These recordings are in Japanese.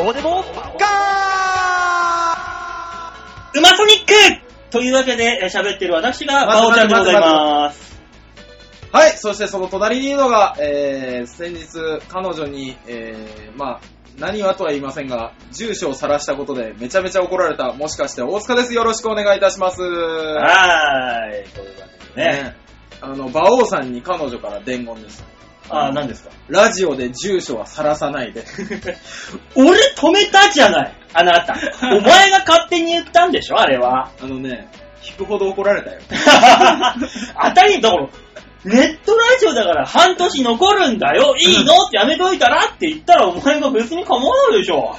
こうでもガウマソニックというわけでえー喋ってる私がバオちゃんでございます。はい、そしてその隣にいるのが、えー、先日彼女に、えー、まあ、何はとは言いませんが、住所を晒したことでめちゃめちゃ怒られた、もしかして大塚です。よろしくお願いいたします。はーい。というわけでね。ねあの、馬王さんに彼女から伝言です。あー、何ですか？ラジオで住所は晒さないで。俺止めたじゃないあなた。お前が勝手に言ったんでしょ？あれは。あのね、引くほど怒られたよ。当たりだから、ネットラジオだから半年残るんだよ。いいの？ってやめといたら？って言ったらお前が別に構わないでしょ。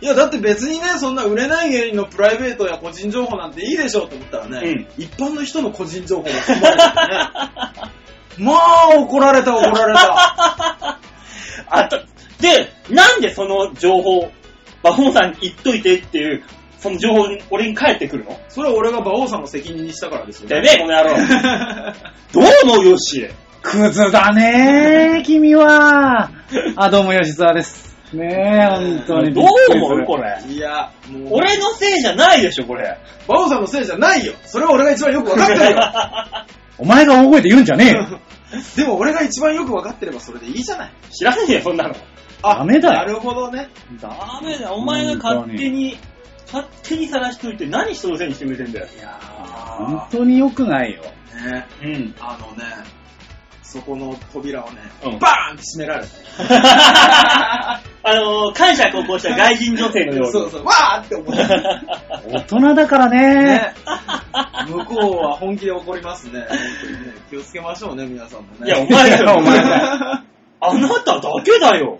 いや、だって別にね、そんな売れない芸人のプライベートや個人情報なんていいでしょうと思ったらね、うん一般の人の個人情報が含まれててね。まあ、怒られた、怒られた。あた、で、なんでその情報、バフモさんに言っといてっていう、その情報俺に返ってくるの？それは俺が馬王さんの責任にしたからですよ。てめえ、この野郎。どう思うよし。クズだねー、君は。あ、どうも、吉沢です。ねえ、本当に。どう思うこれ？いや、もう、俺のせいじゃないでしょ、これ。馬王さんのせいじゃないよ。それは俺が一番よくわかってるよ。お前が大声で言うんじゃねえよ。でも俺が一番よくわかってればそれでいいじゃない。知らねえよ、そんなの。あダメだよなるほどね。ダメだよ、お前が勝手に、勝手に晒しといて何人のせいにしてくれてんだよ。いや本当に良くないよ。ね、うん。あのね、そこの扉をね、うんバーンって閉められた。あのー、感謝高校した外人女性のように。そうそう、わーって思った。大人だからねね、向こうは本気で怒りますね。本当にね。気をつけましょうね、皆さんもね。いや、お前だよ、お前だ。あなただけだよ。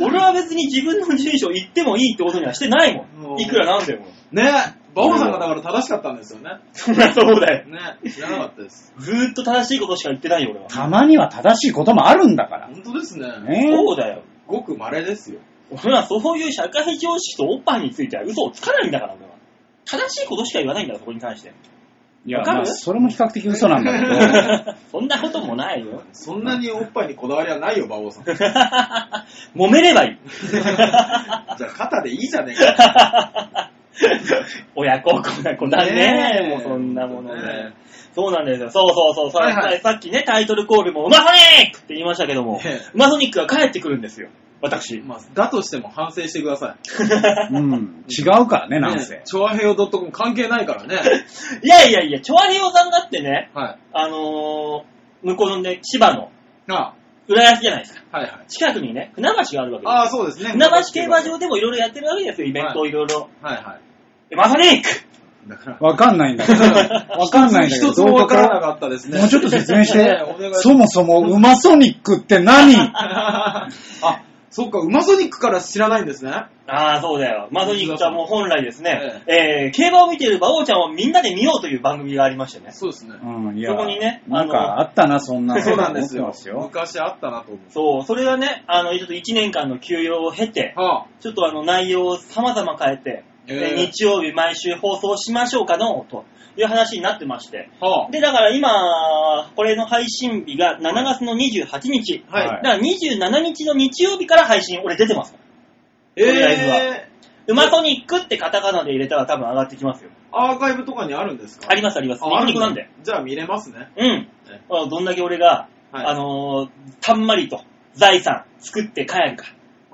俺は別に自分の住所言ってもいいってことにはしてないも。もうんいくらなんでも。ね、馬王さんがだから正しかったんですよね。そりゃそうだよ。ね、知らなかったです。ずーっと正しいことしか言ってないよ、俺は。たまには正しいこともあるんだから。本当ですね。ねそうだよ。ごく稀ですよ。俺はそういう社会常識とおっぱいについては嘘をつかないんだから、俺は。正しいことしか言わないんだから、そこに関して。いや、わかる？まあそれも比較的嘘なんだけど。そんなこともないよ。そんなにおっぱいにこだわりはないよ、馬王さん。じ 揉めればいい。ゃあ肩でいいじゃねえか。親孝行な子だねねえもうそんなものねね。そうなんですよ。そうそうそう。さはいはいさっきね、タイトルコールも、ウマソニックって言いましたけども、ええウマソニックが帰ってくるんですよ。私。まあ、だとしても反省してくださ うん。違うからね、い。なんせね。チョアヘヨ .com 関係ないからね。いやいやいや、チョアヘヨさんだってね、はい。あのー、向こうのね、千葉のあ浦安じゃないですか。はいはい。近くにね、船橋があるわけですよ。ああ、そうですね。船橋競馬場でもいろいろやってるわけですよ、イベントをいろいろ。はいはウマソニックい。だから、わかんないんだけど。わかんないんだけど。一つもわからなかったですね。もうちょっと説明しねてお願いしま。すそもそも、ウマソニックって何？あ、そっか、ウマソニックから知らないんですね。ああ、そうだよ。ウマソニックはもう本来ですね、えー、競馬を見ている馬王ちゃんをみんなで見ようという番組がありましてね。そうですね。うん、いや。そこにねなんかあったな、そんな。そうなんですよ思ってます。よ。昔あったなと思う。そう、それがね、あの、ちょっと1年間の休養を経て、はちょっとあの内容を様々変えて、えーえー日曜日毎週放送しましょうかの、という話になってまして。あ、はで、だから今、これの配信日が7月の28日。あ、はい。はいだから27日の日曜日から配信、俺出てます。とりあえずはえウマソニックってカタカナで入れたら多分上がってきますよ。ー、アーカイブとかにあるんですか？ありますあります。ニコニコなんで。。じゃあ見れますね。うん。あどんだけ俺が、はいあのーたんまりと財産作って帰るか。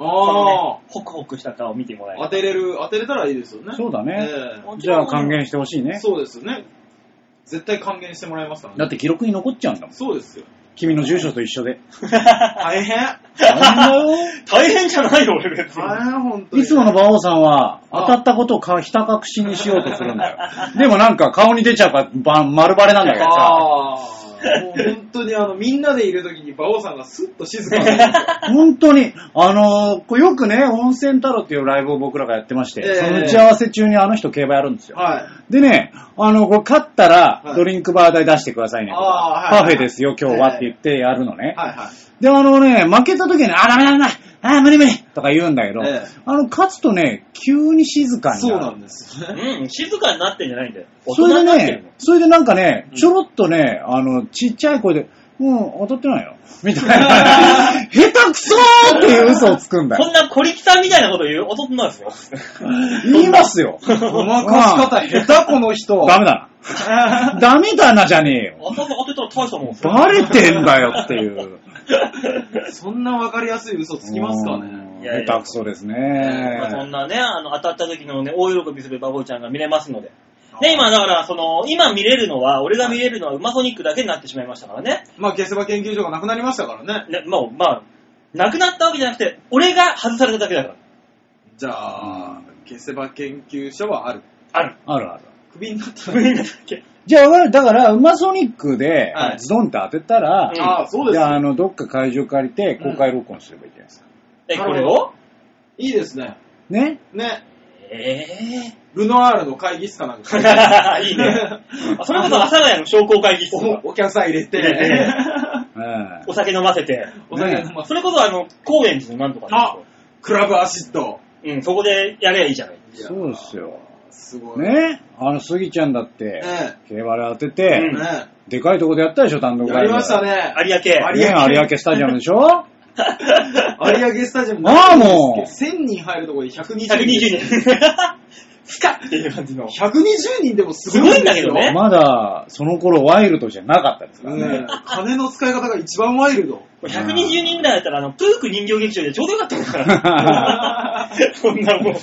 そのあね、ホクホクした顔を見てもらえあ、る。当てれる、当てれたらいいですよね。そうだね。えじゃあ還元してほしいえね。そうですよね。絶対還元してもらいますからね。だって記録に残っちゃうんだもん。そうですよ。君の住所と一緒で。大変大変だよ。大変じゃないよ、俺別に。大変、本当に。いつもの馬王さんは、あ当たったことをかひた隠しにしようとするんだよ。でもなんか顔に出ちゃうから、ば丸バレなんだけどさ。もう本当にあの、みんなでいるときに馬王さんがスッと静かに。本当に、あのーこれよくね、温泉太郎っていうライブを僕らがやってまして、ええその打ち合わせ中にあの人競馬やるんですよ。はい。でね、あの、これ勝ったらはいドリンクバー代出してくださいねとか、あーはいパフェですよ今日はって言ってやるのね。はいはい。で、あのね、負けた時にね、あ、ダメだダメだあ、無理無理とか言うんだけど、ええあの、勝つとね、急に静かになる。そうなんです。うん、静かになってんじゃないんだよ。大それで人になってるね、それでなんかねう、んちょろっとね、あの、ちっちゃい声で、もう当たってないよ。みたいな。下手くそーっていう嘘をつくんだこよ。んな小力さんみたいなこと言う男なんですよ。言いますよ。ごまかし方下手この人。ダメだな。ダメだなじゃねえよ。当た当てたら大したもんですよバレてんだよっていう。そんなわかりやすい嘘つきますかね。うんいやいや下手くそですまあそんね。なね、あの、当たった時のね、大喜びするバボちゃんが見れますので。で、今、だから、その、今見れるのは、俺が見れるのはウマソニックだけになってしまいましたからね。まあ、消せば研究所がなくなりましたからね。ね、もう、まあ、なくなったわけじゃなくて、俺が外されただけだから。じゃあ、消せば研究所はある。ある。あるある。クビになった無理なだけ？じゃあ、わかるだから、ウマソニックではい、ズドンって当てたら、うんああ、そうですじゃあ。の、どっか会場借りて、公開録音すればいいじゃないですか。え、これを？いいですね。ね？ね。えルノアールの会議室かなんか。え いいね。あそれこそ阿佐ヶ谷の商工会議室おお客さん入れて。入れてえお酒飲ませて。お酒飲ませそれこそあの、高円寺のなんとかあクラブアシッド。うん、そこでやればいいじゃない。えそうですよ。すごい。ねあの、スギちゃんだって、ね競馬で当てて、うんねでかいとこでやったでしょ、単独ライブやりました。ね。有明。ね有明スタジアムでしょ？有明スタジアム。ああもう1000人入るところで120 120人。人。スカッっていう感じの。120人でもすすごいごいんだけどね。まだ、その頃ワイルドじゃなかったですからねね。金の使い方が一番ワイルド。120人台だったら、あの、プーク人形劇場でちょうどよかったんだから。そんなもん。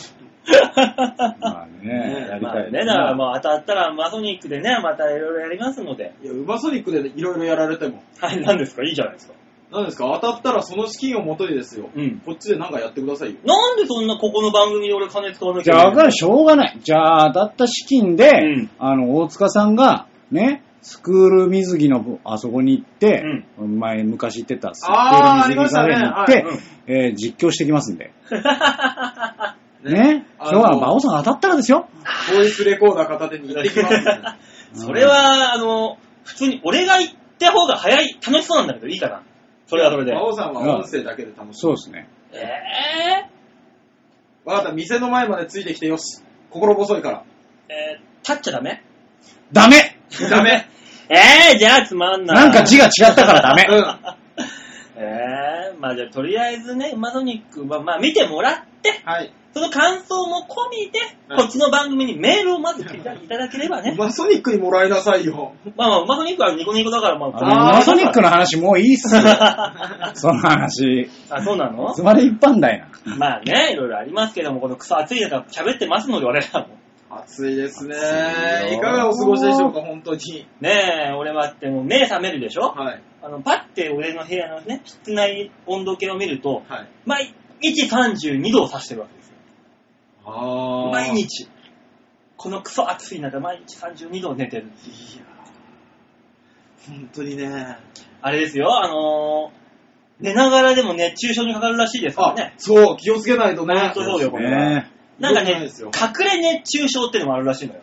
まあね、やりたいですだからまあ当たったらマソニックでね、またいろいろやりますので。いや、ウマソニックでいろいろやられても。はい、何ですか？いいじゃないですか。何ですか？当たったらその資金を元にですよ。うん。こっちで何かやってくださいよ。なんでそんなここの番組で俺金使わなきじゃあ、ゃいけないわかる、しょうがない。じゃあ、当たった資金で、うんあの、大塚さんが、ね、スクール水着のあそこに行って、前昔行ってたスクあーール水着カフェに行って、ありましえー実況してきますんで。ね。ね。あの今日は馬王さん当たったらですよ。ボイスレコーダー片手に行ってきます。それは、あの、普通に俺が行った方が早い、楽しそうなんだけどいいかな。それはそれで。馬王さんは音声だけで楽しむ。そうですね。えわかった、店の前までついてきてよし。心細いから。ー、えー、立っちゃダメ？ダメダメ。えー、じゃあつまんない。なんか字が違ったからダメ。うん。えー、まあじゃあとりあえずね、マソニックはまあ見てもらって、はい。その感想も込みで、はいこっちの番組にメールをまずいたいただければね。マソニックにもらいなさいよ。まあまあ、マソニックはニコニコだから、まあ、マソニックの話もういいっすよ。その話。あ、そうなの？つまり一般だよな。まあね、いろいろありますけども、このクソ暑い中喋ってますので、俺らも。暑いですねいかがお過ごしでしょうか、本当に。ねえ、俺はってもう目覚めるでしょ？はい。あの、パッて俺の部屋のね、室内温度計を見ると、はい。毎日32度を指してるわけですよ。あー。毎。日。このクソ暑い中、毎日32度寝てるいや本当にね。あれですよ、あのー寝ながらでも熱中症にかかるらしいですからあね、。そう、気をつけないとね。本当そうよ、これは。ねなんかね隠れ熱中症ってのもあるらしいのよ。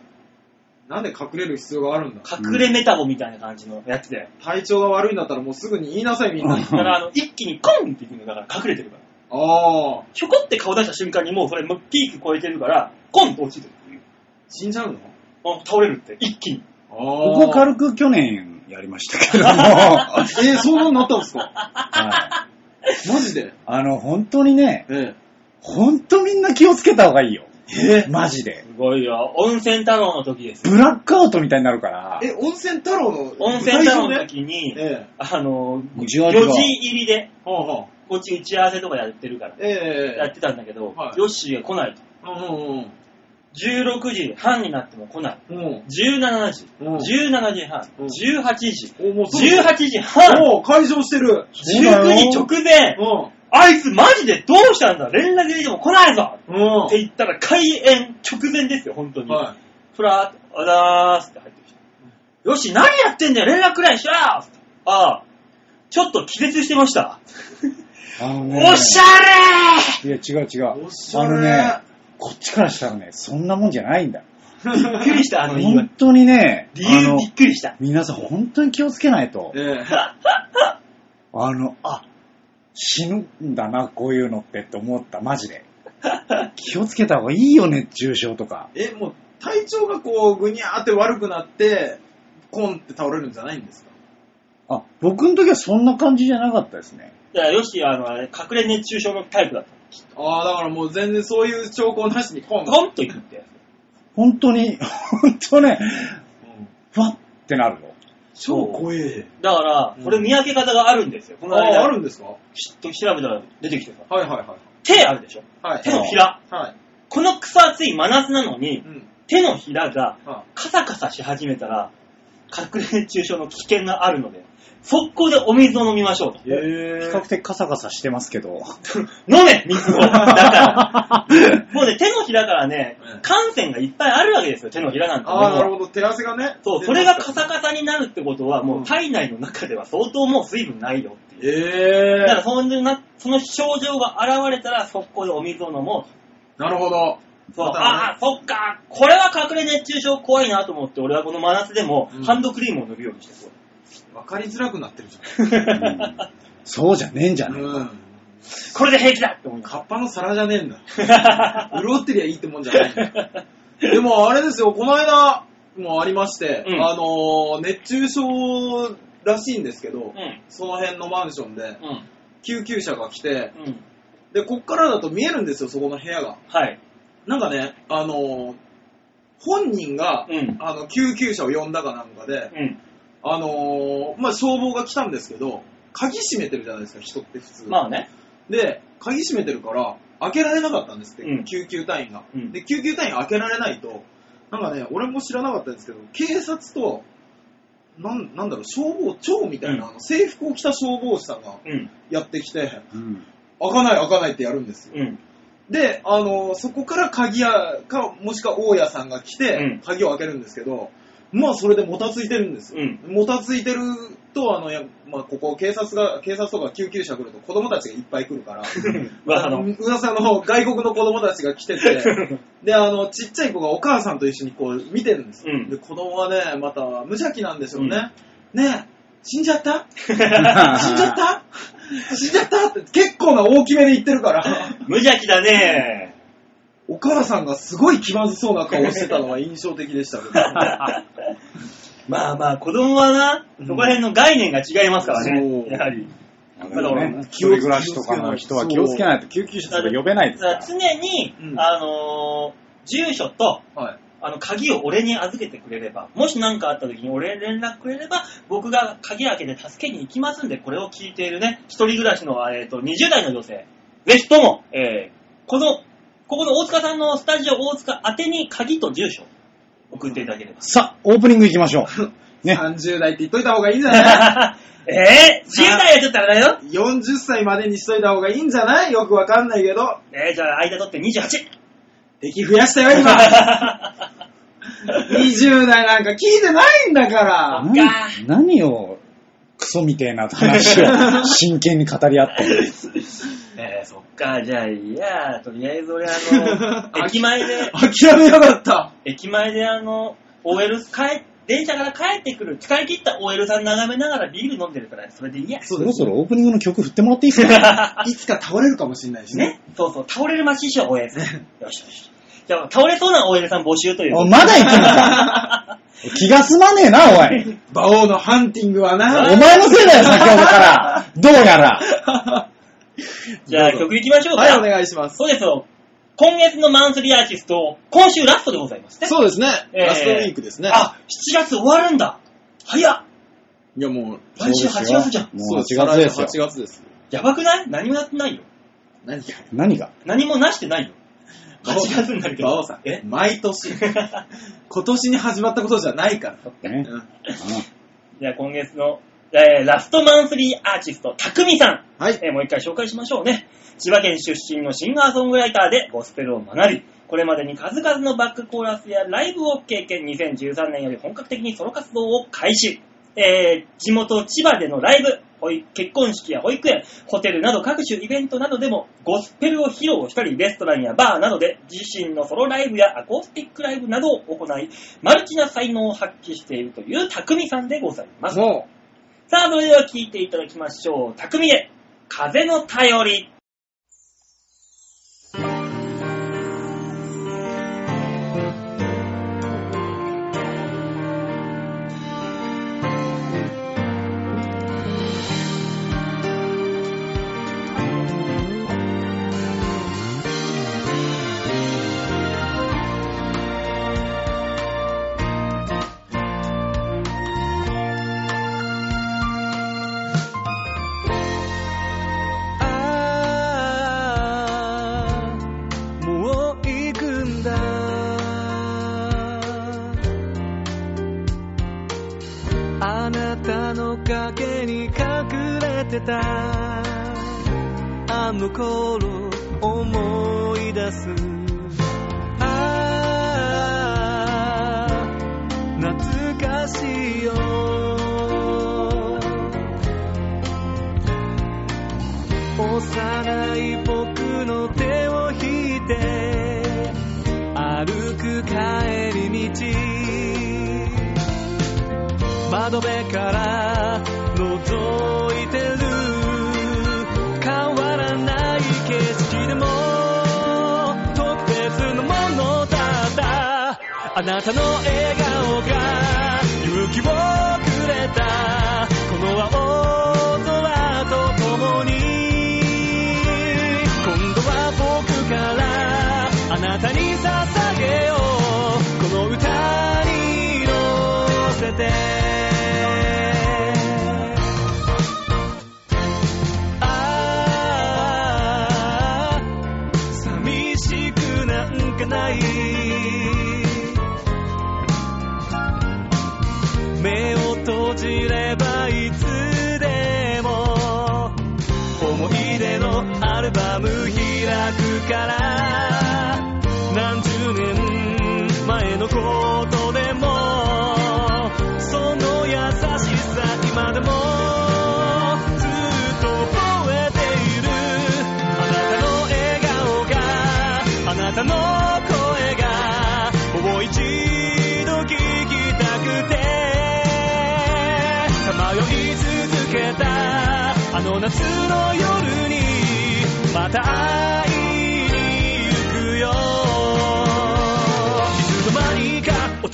なんで隠れる必要があるんだ？隠れメタボみたいな感じのやつで。体調が悪いんだったらもうすぐに言いなさい、みんなに。だから、あの、一気にコンっていくのだから隠れてるから。あー。ひょこって顔出した瞬間にもうそれもうピーク超えてるから、コンと落ちてるっていう。死んじゃうの？あ倒れるって、一気に。あここ軽く去年やりましたけども、えー、そうなったんですか？はいマジで？あの、本当にね、え本当みんな気をつけた方がいいよ。え？マジで。すごいよ。温泉太郎の時ですよ。ブラックアウトみたいになるから。え、温泉太郎の温泉太郎のね。時に、ええあの、4違う違う時入りで、はあはあこっち打ち合わせとかやってるから、ええやってたんだけど、はいヨッシーが来ないと。うんうん16時半になっても来ない。うん。うん。17時、うん17時半、うん18時、お、もうそう18時半、お会場してる。そうだよ19時直前、うあいつマジでどうしたんだ？連絡入れても来ないぞん。うん。って言ったら開演直前ですよ、本当に。はふらーっと、あだーすって入ってきた。よし、何やってんだよ連絡くらいしろよああ、ちょっと気絶してました。あのおしゃいや、違う違い。う。おしゃれ。あのね、こっちからしたらね、そんなもんじゃないんだよ。れーびっくりした、あの言い本当にね、理由びっくりした。皆さん本当に気をつけないと。ええあの、あ、死ぬんだな、こういうのってって思った、マジで。気をつけた方がいいよ、熱中症とか。え、もう体調がこう、ぐにゃーって悪くなって、コンって倒れるんじゃないんですか？あ、僕の時はそんな感じじゃなかったですね。いや、よし、あの、あれ、隠れ熱中症のタイプだった。ああ、だからもう全然そういう兆候なしにコン。ポンといくってや本当に、本当ね、うんふわってなるの。超怖え。つ。だからう、んこれ見分け方があるんですよ。この間、ああ、あるんですか？きっと調べたら出てきてさ。はいはいはい。手あるでしょ？はい。手のひら。はい。この草厚い真夏なのにう、ん。手のひらがはカサカサし始めたら、隠れ熱中症の危険があるので、速攻でお水を飲みましょうと。比較的カサカサしてますけど。飲め水をだから。もうね、手のひらからねうん、感染がいっぱいあるわけですよ、手のひらなんて。ああ、なるほど。手汗がね。そう、それがカサカサになるってことは、もう体内の中では相当もう水分ないよっていう。ええだからそんな、その症状が現れたら、速攻でお水を飲もなるほど。う。そう、ねああ、そっか、これは隠れ熱中症怖いなと思って、俺はこの真夏でもうんハンドクリームを塗るようにしてそう。わかりづらくなってるじうん そうじゃねえんじゃゃん。ねうん。これで平気だって思います。カッパの皿じゃねえんだ。潤ってりゃいいってもんじゃないんだ。でもあれですよ、この間もありまして、うんあのー熱中症らしいんですけど、うん。その辺のマンションでうん。救急車が来て、うん。で、こっからだと見えるんですよ、そこの部屋が。はい。なんかね、あのー本人が、うん。あの、救急車を呼んだかなんかで、うん。あのーまあ、消防が来たんですけど、鍵閉めてるじゃないですか、人って普通。まあね。で、鍵閉めてるから、開けられなかったんですって、うん救急隊員が、うんで、救急隊員開けられないと、なんかね、俺も知らなかったんですけど、警察と、なんなんだろう、消防庁みたいな、うんあの制服を着た消防士さんがうん。やってきて、うん。開かない開かないってやるんですよ。うん。で、あのそこから鍵屋か、もしくは大家さんが来て、うん鍵を開けるんですけど、まあそれでもたついてるんですよ。うん。もたついてると、あの、やまあ、ここ警察が、警察とか救急車来ると子供たちがいっぱい来るから、噂の。噂の外国の子供たちが来てて、で、あの、ちっちゃい子がお母さんと一緒にこう見てるんですよ。うんで、子供はね、また無邪気なんでしょうね。ねえ、死んじゃった？死んじゃった？死んじゃった？って結構な大きめで言ってるから、無邪気だね。お母さんがすごい気まずそうな顔してたのが印象的でしたけど。まあまあ、子供はな、うんそこら辺の概念が違いますからそね。うやはり。だからね、一人暮らしとかの人は気をつけないと救急車とか呼べないですから。常に、うんあのー住所と、はい。あの、鍵を俺に預けてくれれば、もし何かあった時に俺に連絡くれれば、僕が鍵開けて助けに行きますんで、これを聞いているね、一人暮らしの、えっ、と、20代の女性、ぜひとも、えーこの、ここの大塚さんのスタジオ大塚宛てに鍵と住所を送っていただければ。さあ、オープニング行きましょう。ね。30代って言っといた方がいいんじゃない？えー、10代はちょっとあれだよ。40歳までにしといた方がいいんじゃない？よくわかんないけど。えー、じゃあ間取って28。敵増やしたよ、今。20代なんか聞いてないんだから。何を、クソみてえな話を 真剣に語り合ってる。えー、そっか、じゃあいいや、とりあえず俺あの、駅前で、諦めやがった。駅前であの、OL 帰、電車から帰ってくる、使い切った OL さん眺めながらビール飲んでるから、それでいいや。そそろそろオープニングの曲振ってもらっていいですか？いつか倒れるかもしれないしね。ね。そうそう、倒れる街しよう、OL さん。よしよし。じゃあ、倒れそうな OL さん募集という。おまだ行くのか 気が済まねえな、おい。馬王のハンティングはおな。前のせいだよ、先ほどから。どうやら。じゃあ、曲行きましょうか。はい、お願いします。そうですよ。今月のマンスリーアーティスト、今週ラストでございますね。そうですね。えーラストウィークですね。あ、7月終わるんだ。早っ。いやもう、来週8月じゃん。もう8月ですよ。8月です。やばくない？何もやってないよ。何が？何が？何もなしてないよ。8月になるけど。馬王さんえ、毎年。今年に始まったことじゃないから。ねうんじゃあ今月の、えーラストマンスリーアーティスト、たくみさん。はい。えーもう一回紹介しましょうね。千葉県出身のシンガーソングライターでゴスペルを学び、これまでに数々のバックコーラスやライブを経験、2013年より本格的にソロ活動を開始。えー地元千葉でのライブ、結婚式や保育園、ホテルなど各種イベントなどでもゴスペルを披露したり、レストランやバーなどで自身のソロライブやアコースティックライブなどを行い、マルチな才能を発揮しているという匠さんでございます。さあ、それでは聞いていただきましょう。匠で、風の頼り。優しさ今でもずっと覚えている。あなたの笑顔があなたの声がもう一度聞きたくて。さまよい続けた。あの夏の夜にまた会い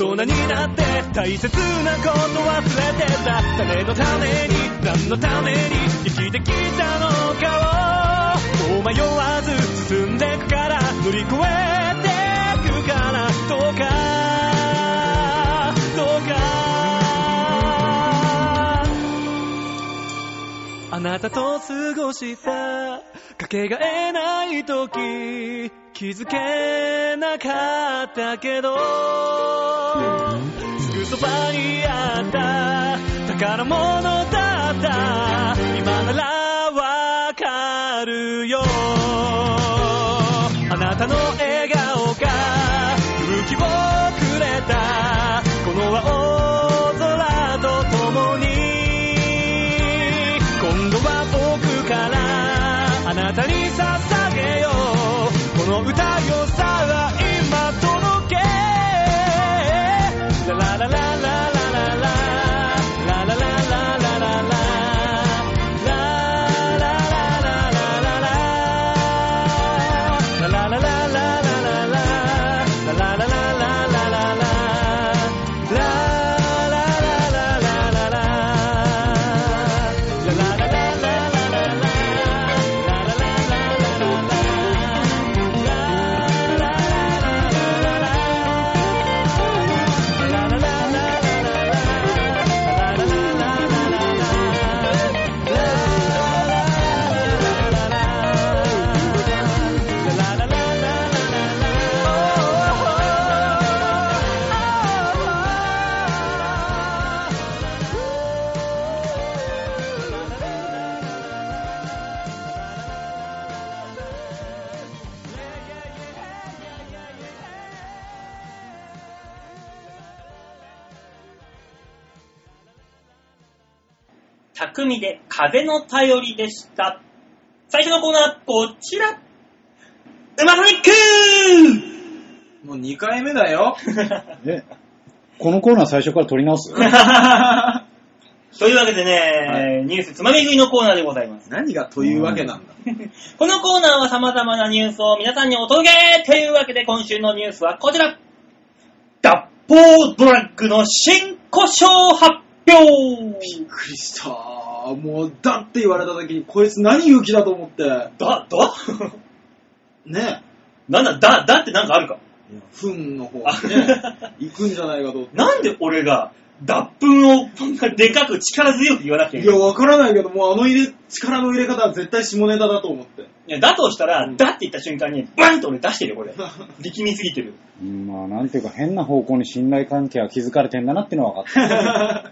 大人になって大切なこと忘れてた誰のために何のために生きてきたのかをもう迷わず進んでくから乗り越えてくからどうか。どうか。あなたと過ごした。かけがえない時。気づけなかったけど。すぐそばにあった宝物だった。今ならわかるよ。あなたの笑顔。匠で風の頼りでした。最初のコーナー、こちら。うまソニックもう2回目だよ。え、このコーナー最初から撮り直す？というわけでね、ニュースつまみ食いのコーナーでございます。何がというわけなんだ？このコーナーは様々なニュースを皆さんにお届けというわけで今週のニュースはこちら脱法ドラッグの新故障発表びっくりした。もう、だって言われた時に、こいつ何勇気だと思って。だ、だ？ねなんだ、だ、だってなんかあるか？え。フンの方にね、行くんじゃないかと思って。なんで俺が脱粉をこんなでかく力強く言わなきゃいいや、けないわからないけど、もうあの入れ、力の入れ方は絶対下ネタだと思って。いやだとしたら、だって言った瞬間にバンと俺出してるよ、これ。力みすぎてる。うんまあ、なんていうか変な方向に信頼関係は築かれてんだなっていうのは分かっ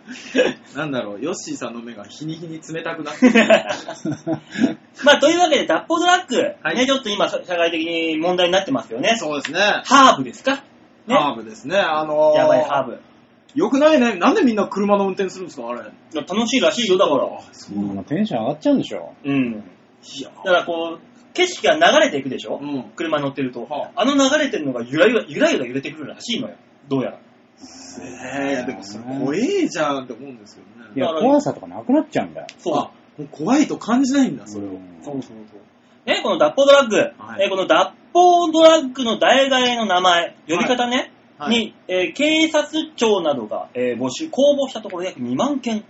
た。なんだろう、ヨッシーさんの目が日に日に冷たくなってる。まあ、というわけで、脱法ドラッグ、はいね、ちょっと今、社会的に問題になってますよね。そうですね。ハーブですか？ね。ハーブですね。あのー、やばいハーブ。よくないね。なんでみんな車の運転するんですか、あれ。楽しいらしいよ、だから。そううんまあテンション上がっちゃうんでしょ。うん。いやだからこう、景色が流れていくでしょ、うん。車乗ってると。はあの流れてるのがゆらゆら、ゆらゆら揺れてくるらしいのよ。どうやら。えー、でもそれ怖えじゃんって思うんですけどね。いや、だから怖さとかなくなっちゃうんだよ。そう。あ、もう怖いと感じないんだ、それを。うんそうそうそう。ね、この脱法ドラッグ、はいえーこの脱法ドラッグの代替えの名前、呼び方ね、はいに、えー警察庁などが、えー募集、公募したところ約2万件、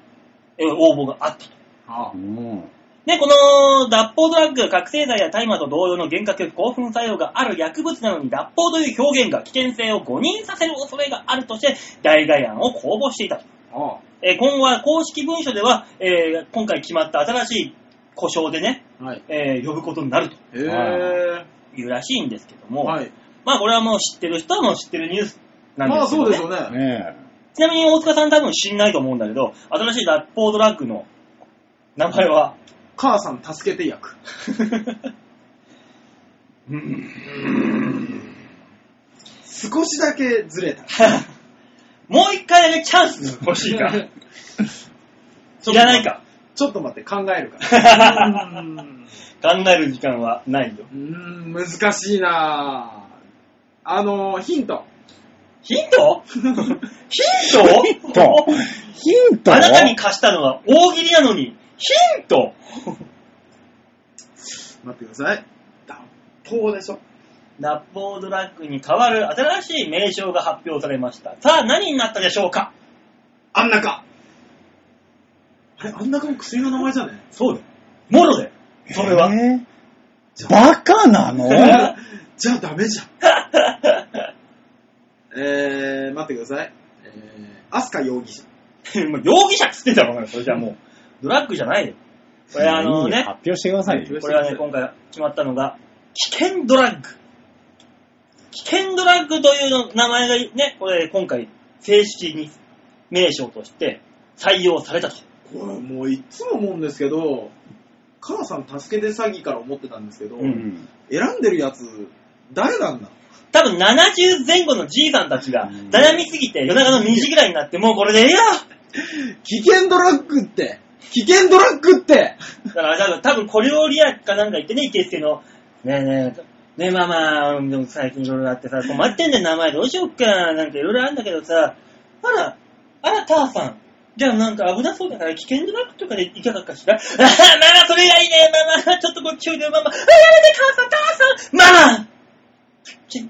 えー応募があったと。あうん。ね、この脱法ドラッグ、覚醒剤や大麻と同様の幻覚、興奮作用がある薬物なのに脱法という表現が危険性を誤認させる恐れがあるとして、代替案を公募していたと。あ。えー今後は公式文書では、えー今回決まった新しい故障でね、はい。えー呼ぶことになると。いうらしいんですけども、はい。まあこれはもう知ってる人はもう知ってるニュースなんまあですけど、ね。そうでしょうね。ねちなみに大塚さん多分知んないと思うんだけど、新しい脱法ドラッグの名前は、母さん助けて役。少しだけずれた。もう一回だけチャンス欲しいから。いらないか。ちょっと待って、考えるから。うーん考える時間はないよ。うーん、難しいなぁ。あの、ヒント。ヒント？ヒント？ヒントヒント？あなたに貸したのは大喜利なのに、ヒント？待ってください。脱法でしょ脱法ドラッグに代わる新しい名称が発表されました。さあ何になったでしょうか？あんなか。あれ、あんなかも薬の名前じゃね？そうだよ。もろで。それは。えーバカなの？じゃあダメじゃん。えー、待ってください。えー、アスカ容疑者。もう容疑者っつってんだもん、それじゃあもう。ドラッグじゃないよ。これあのね、発表してくださいよ。これはね、今回決まったのが、危険ドラッグ。危険ドラッグというの名前がね、これ今回正式に名称として採用されたと。これもういつも思うんですけど、母さん助けて詐欺から思ってたんですけど、ううんん。選んでるやつ、誰なんだ？多分70前後のじいさんたちがうん。悩みすぎて夜中の2時ぐらいになってもうこれでいいよ危険ドラッグって。危険ドラッグって。だから多分多分小料理屋かなんか行ってね、池助の、ねえねえ、ねえママ、でも最近いろいろあってさ、困ってんだよ名前どうしよっか、なんかいろいろあるんだけどさ、あら、あら、ターさん。じゃあなんか危なそうだから危険ドラッグとかでいかがかしら？あーママ、それがいいね、ママ、ちょっとこっちおいでよ、ママ。あ、やめて、母さん、母さん、ママ。きっ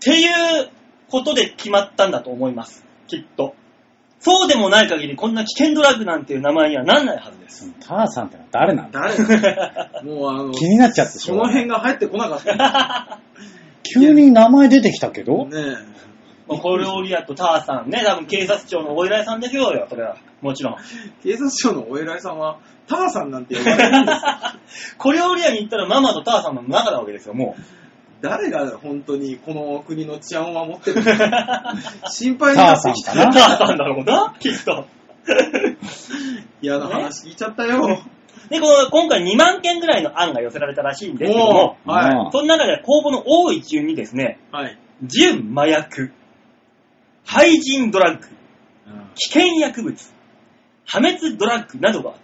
ていうことで決まったんだと思います。きっと。そうでもない限り、こんな危険ドラッグなんていう名前にはなんないはずです。ターさんってのは誰なんだ？誰なんだもうあの、気になっちゃってしその辺が入ってこなかった。急に名前出てきたけど、ねまあ、小料理屋とターさんね、多分警察庁のお偉いさんでしょうよ、それは。もちろん。え、警察庁のお偉いさんは、ターさんなんて呼ばれるんですか？小料理屋に行ったらママとターさんの仲なわけですよ、もう。誰が本当にこの国の治安を守ってるのか 心配になってきた。ターさんだろうな、きっと。嫌な話聞いちゃったよ。で、この、今回2万件ぐらいの案が寄せられたらしいんですけども、はその中で公募の多い順にですね、い。はい。純麻薬、廃人ドラッグ、危険薬物、破滅ドラッグなどがあっ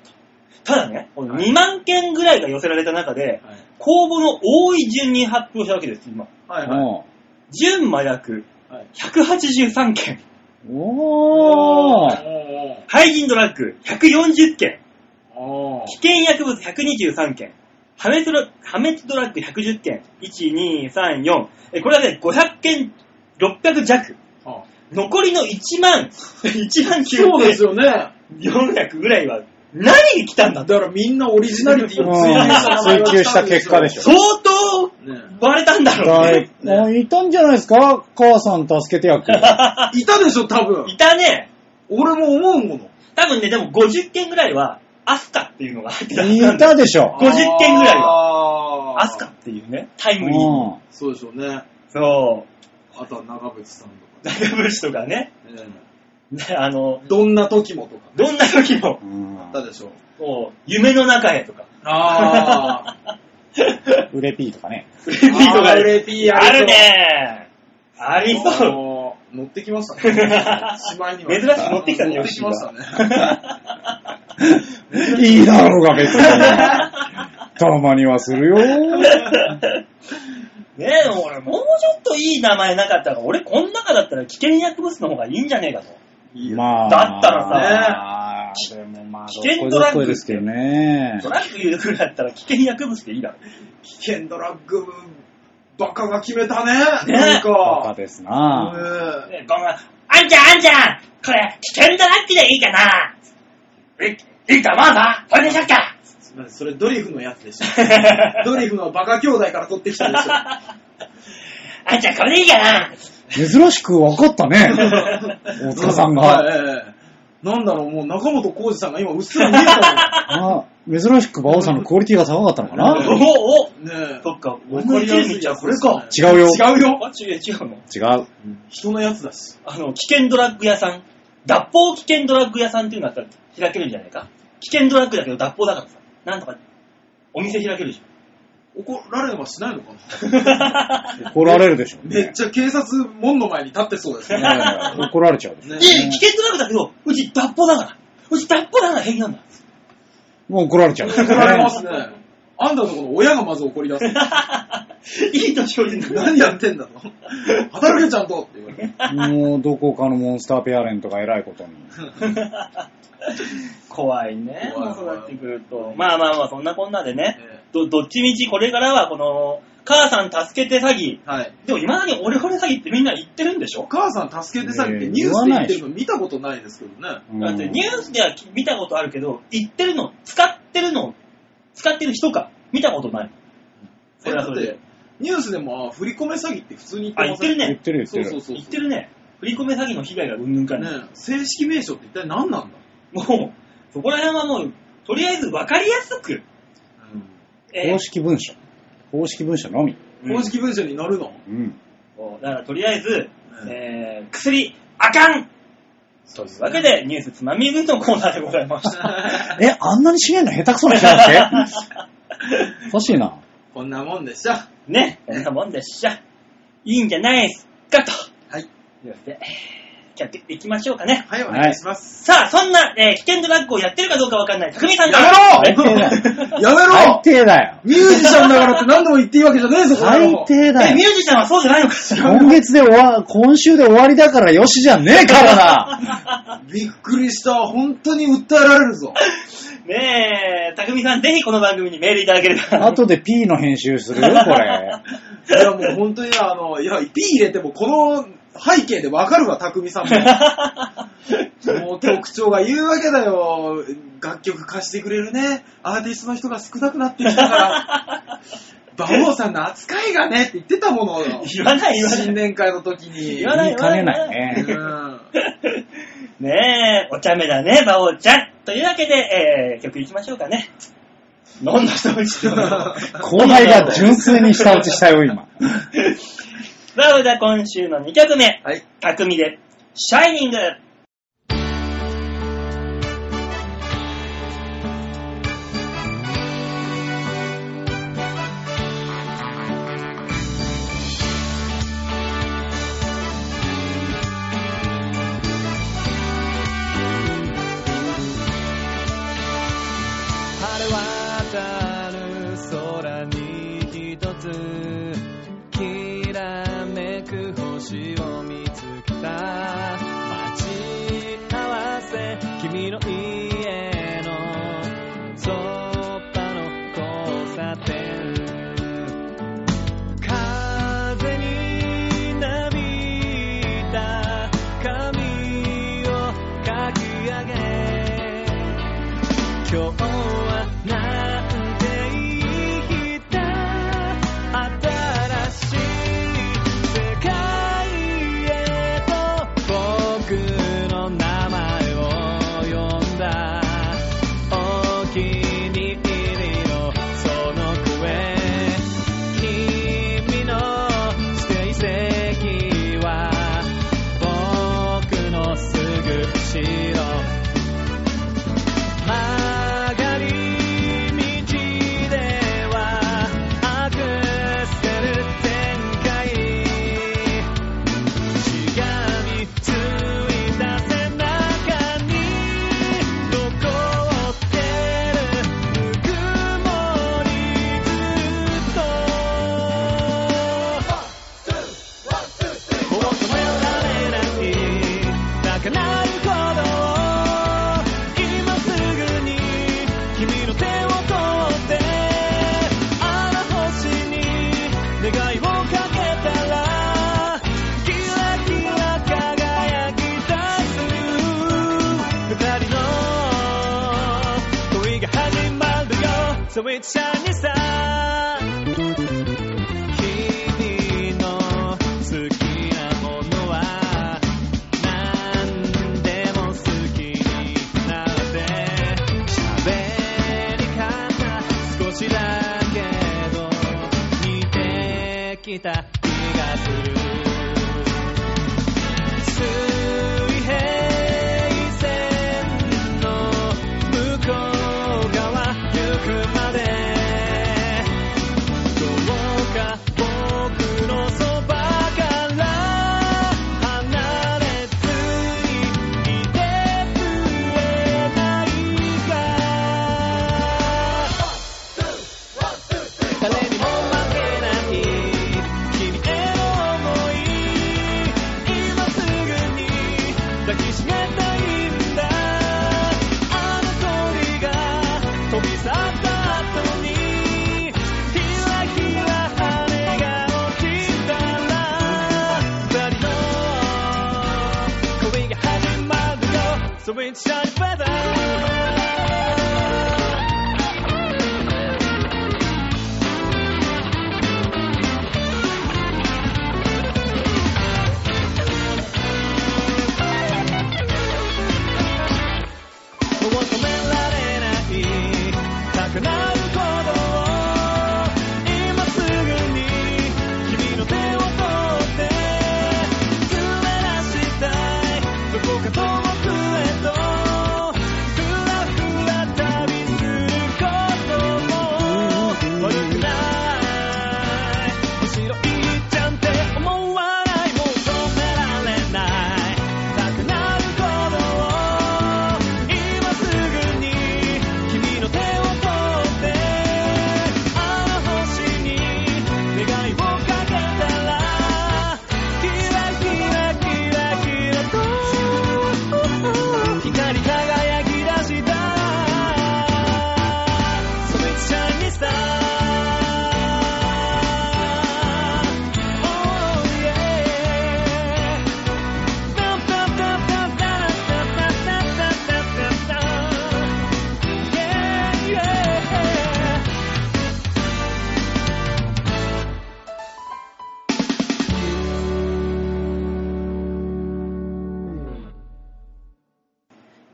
た。ただね、この2万件ぐらいが寄せられた中で、はい。公募の多い順に発表したわけです、今。はい。はい。も純麻薬、はい183件。おー。廃人ドラッグ140件、おー危険薬物123件、破滅ドラ破滅ドラッグ110件、1、2、3、4、えこれはね、500件、600弱。あ残りの1万、1万そうですよね。9400ぐらいは何に来たんだ？と。だからみんなオリジナリティうんを追求した名前が追求した結果でしょ相当ねバレたんだろうだねい。たんじゃないですか？母さん助けて役。いたでしょ、多分。いたね。俺も思うもの。多分ね、でも50件ぐらいは、アスカっていうのが入ってたいたでしょ。50件ぐらいはアスカっていうね、タイムリー。うんそうでしょうね。そあとは長渕さんとう。か長渕とかね、ね。ねあの、どんな時もとか。どんな時も、うんあったでしょ。こう夢の中へとか、ああ。ウレピーとかね。フレディとかウレピーあるねありそう。う。乗ってきましたね。しまいには。珍しく乗ってきたね乗ってきましたね。いいだろうが別に。たまにはするよ。ねえ、俺、もうちょっといい名前なかったから、俺、こん中だったら危険薬物の方がいいんじゃねえかと。まあ。だったらさ、でもまあ、危険ドラッグですけどねト。ラック言うくらいだったら危険薬物でいいだろ。危険ドラッグ、バカが決めたね。ねなんバカか。ですな。ねねえ、ごめん。あんちゃん、あんちゃんこれ、危険ドラッグでいいかなえ、いいと思うぞこれでしょっかえそれドリフのやつでしょ。ドリフのバカ兄弟から取ってきたでしょ。あんちゃん、これでいいかな珍しく分かったね。大塚さんが。はいええなんだろう、もう中本浩二さんが今うっすら見えたあ珍しく馬王さんのクオリティが高かったのか おなおお。ねえ。そっか、わかりやすいやつこれか。違うよ。違うよ。あ、違う、違うの違う。人のやつだし。あの、危険ドラッグ屋さん。脱法危険ドラッグ屋さんっていうのだったら開けるんじゃないか危険ドラッグだけど脱法だからさ。なんとか、お店開けるでし怒られはしないのかな？ょ。怒られるでしょうね。めっちゃ警察門の前に立ってそうですね。ね怒られちゃうでしょ。ねいやいや危険ドラッグだけど、うち脱法だから。うち脱法だから平気なんだ。もう怒られちゃう。怒られますね。あんたのとこの親がまず怒り出す。いい年寄りにな何やってんだと。働けちゃんとって言われる。もうどこかのモンスターペアレントが偉いことに。怖いね。怖いもうそうなってくると。まあまあまあ、そんなこんなでね。えど、どっちみちこれからはこの、母さん助けて詐欺。えはい。でも今だにオレオレ詐欺ってみんな言ってるんでしょ？お母さん助けて詐欺ってニュースで言ってるの見たことないですけどね。うんだってニュースでは見たことあるけど、言ってるの、使ってるの、使ってる人か、見たことない。それはそれでだって。ニュースでもあ振り込め詐欺って普通にあ、言ってません言ってるね。言ってる言ってる。そうそうそう。言ってるね。振り込め詐欺の被害がうんぬんかね。ね正式名称って一体何なんだ？もう、そこら辺はもう、とりあえず分かりやすく。えー公式文書。公式文書のみ。うん公式文書に載るの？うん。だからとりあえず、うんえー、薬、あかんというわけで、ニュースつまみ食いのコーナーでございました。え、あんなに締めるの下手くそな人だっけ？おかしいな。こんなもんでした。ね、こんなもんでっしゃ。いいんじゃないですかと。はい。というわけで、じゃあ行きましょうかね。はい、お願いします。さあ、そんな、えー危険ドラッグをやってるかどうかわかんない、匠さんが。最低だよ。やめ 最ろ低だよ。ミュージシャンだからって何度も言っていいわけじゃねえぞ、最低だえ、ミよ。ュージシャンはそうじゃないのかしら今月で終わ、今週で終わりだからよしじゃねえからな。びっくりした。本当に訴えられるぞ。ねえ、匠さん、ぜひこの番組にメールいただければ。後で P の編集する？これ。いや、もう本当にあの、いや、P 入れてもこの背景でわかるわ、匠さんも。もう局長が言うわけだよ。楽曲貸してくれるね。アーティストの人が少なくなってきたから。馬王さんの扱いがねって言ってたものよ。言わない言わない新年会の時に。言わない言いかねないね。うんねえ、お茶目だね、馬王ちゃん。というわけで、えー、曲いきましょうかね。飲んだ人打ちってこと後輩が純粋に舌打ちしたよ、今。さあ、それでは今週の2曲目。はい。匠で、シャイニング。camino y So it's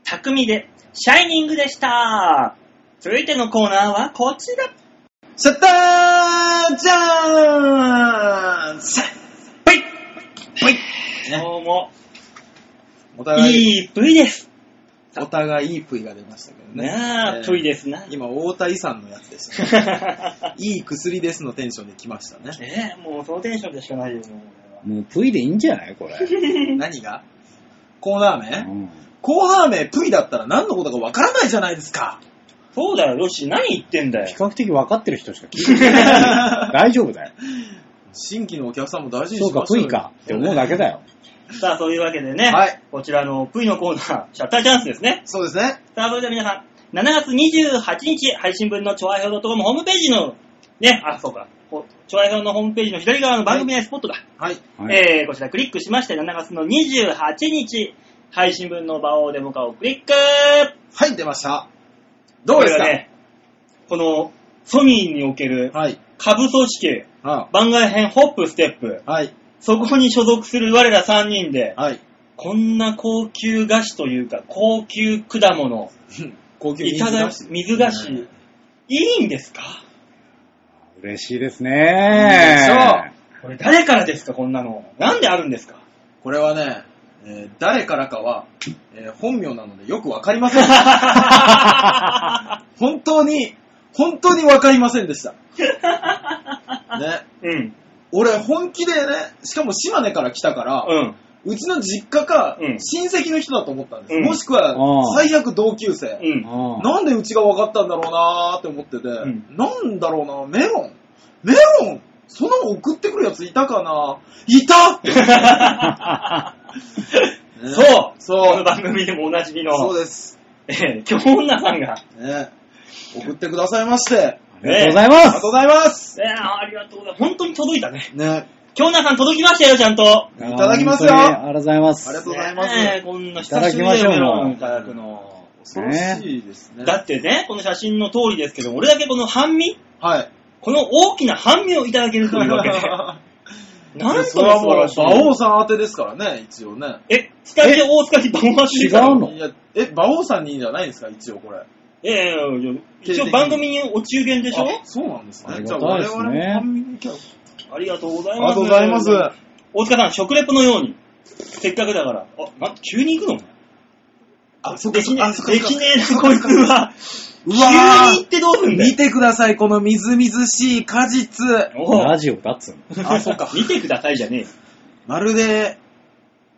匠で、シャイニングでした。続いてのコーナーはこちら。シャッターチャンスぷいほい今日も、お互い、いいぷいです。お互いいいプイが出ましたけどね。なあ、えーぷいですな。今、大田遺産のやつでしたね。いい薬ですのテンションで来ましたね。えー、もうそのテンションでしかないよ、もうもう、プイでいいんじゃないこれ。何が？コーナーう名んコーナー名プイだったら何のことかわからないじゃないですか。そうだよ、よし、何言ってんだよ比。較的分かってる人しか聞いてない。大丈夫だよ。新規のお客さんも大事にそうか、しましょうよプイかって思うだけだよ。さあ、そういうわけでね、はいこちらのぷいのコーナー、シャッターチャンスですね。そうですね。さあ、それでは皆さん、7月28日配信分のチョアヘオ .com ホームページの、ね、あ、そうか、こうチョアヘオのホームページの左側の番組内スポットだ。はい。はいえー、こちらクリックしまして、7月の28日、配信分の場をデモ化をクリックはい、出ました。どうですか？これがね、この、ソニーにおけるはい。下部組織、は番外編ホップステップ、はい。そこに所属する我ら3人で、はい。こんな高級菓子というか、高級果物、高級いただ水水菓子、いいんですか？嬉しいですね。これ誰からですか、こんなの。なんであるんですか？これはね、えー誰からかは、えー本名なのでよくわかりません。本当に、本当にわかりませんでした。ね。うん。俺本気でね、しかも島根から来たから、うん。うちの実家かうん親戚の人だと思ったんです。うんもしくはああ最悪同級生。うん。うんなんでうちが分かったんだろうなーって思ってて、んなんだろうな、メロンメロンその送ってくるやついたかないたって、ねそうそこのう。番組でもおなじみの、そうです。えー、京女さんが、ね。送ってくださいまして。ありがとうございまありがすとうございます。えー、ありがとうございます。本当に届いたね。ね。京女さん届きましたよ、ちゃんと。いただきますよ本当にありがとうございます。ありがとうございます。ねえこんないただ久しぶりだきましょうよメロンいただくの。恐ろしいですね。だってね、この写真の通りですけど、俺だけこの半身はい。この大きな半身をいただけるというわけで。なんとも素それはもう、馬。王さん宛てですからね、一応ね。え、スカジ大塚にバンバン違うの？いや、え、馬王さんにじゃないんですか、一応これ。ええ一応番組にお中元でしょ？あそうなんですね。ありじゃあ我がたいですね々も半身キャラありがとうございあります。がとうございます。大塚さん、食レポのように、せっかくだから、あ、な、急に行くの？あ、そっできねあそっできねえな、こいつは。う急わに行ってどうすんーだよ見。てください、このみずみずしい果実。おうラジオだっつうの。あ、そうか。見てくださいじゃねえよ。まるで、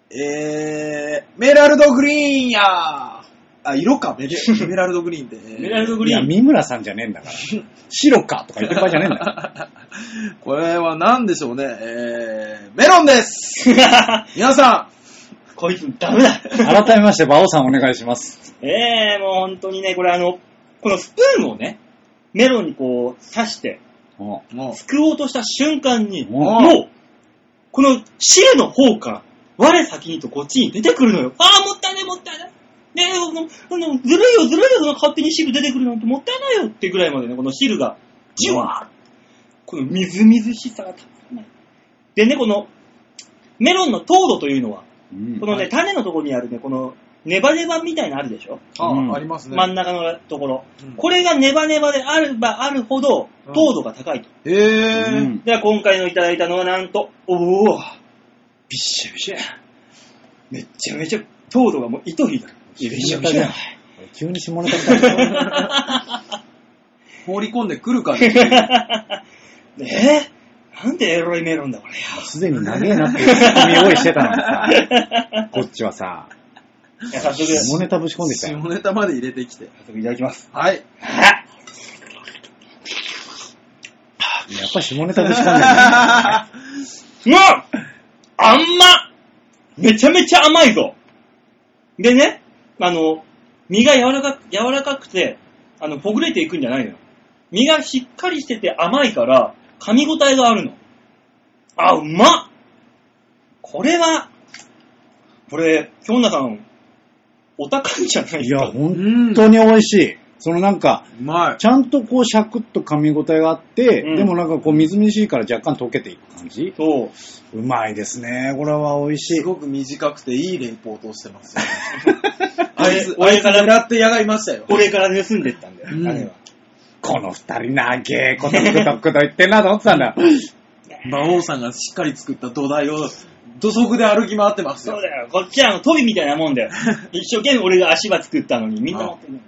えー、メラルドグリーンやあ、色か、メレ メラルドグリーンって。メラルドグリーン。三村さんじゃねえんだから。白かとか言ってる場合じゃねえんだよ。これは何でしょうね。えー、メロンです皆さこいつダメだ。改めまして、馬王さんお願いします。ええもう本当にね、これあの、このスプーンをね、メロンにこう刺して、すくおうとした瞬間に、おもう、この汁の方から、我先にとこっちに出てくるのよ。ああ、もったいないもったいない。ねえ、このこのずるいよずるいよ、その勝手に汁出てくるなんてもったいないよってぐらいまでね、この汁が、じわーっこのみずみずしさがたまらない。でね、この、メロンの糖度というのは、うんこのね、種のところにあるね、この、ネバネバみたいなのあるでしょ？う、あ、うんありますね。真ん中のところ。うんこれがネバネバであればあるほど、うん糖度が高いと。えー、うんでは今回のいただいたのはなんと、おおびっしゃびしゃ。めっちゃめちゃ糖度がもう糸引いた。びっしゃびしゃ。急に下ネタみたいな。放り込んでくるかね。ね えなんでエロいメロンだこれよ。すでに長えなっていうツッコミ用意してたのにさ、こっちはさ、いや早速、早下ネタぶち込んできた下よ。ネタまで入れてきて。速いただきます。はい。はやっぱり下ネタぶち込んでるね。うんあんまめちゃめちゃ甘いぞでね、あの、身が柔らかく、柔らかくて、あの、ほぐれていくんじゃないのよ。身がしっかりしてて甘いから、噛み応えがあるの。あ、うまっこれは、これ、京奈さん、お高いんじゃないでいや、すか。本当に美味しい。そのなんか。ちゃんとこうシャクッと噛み応えがあって、うんでもなんかこうみずみずしいから若干溶けていく感じそう。うまいですね。これは美味しいす。ごく短くていいレポートをしてますよ、ね。あいつ、俺から狙ってやがいましたよ。俺から盗んでったんだよ、うん姉は。この二人なげえことくどくど言ってんなと思ってたんだよ。馬王さんがしっかり作った土台を土足で歩き回ってますよそう。だよ。こっちはあのトビみたいなもんだよ。一生懸命俺が足場作ったのに、みんな持ってる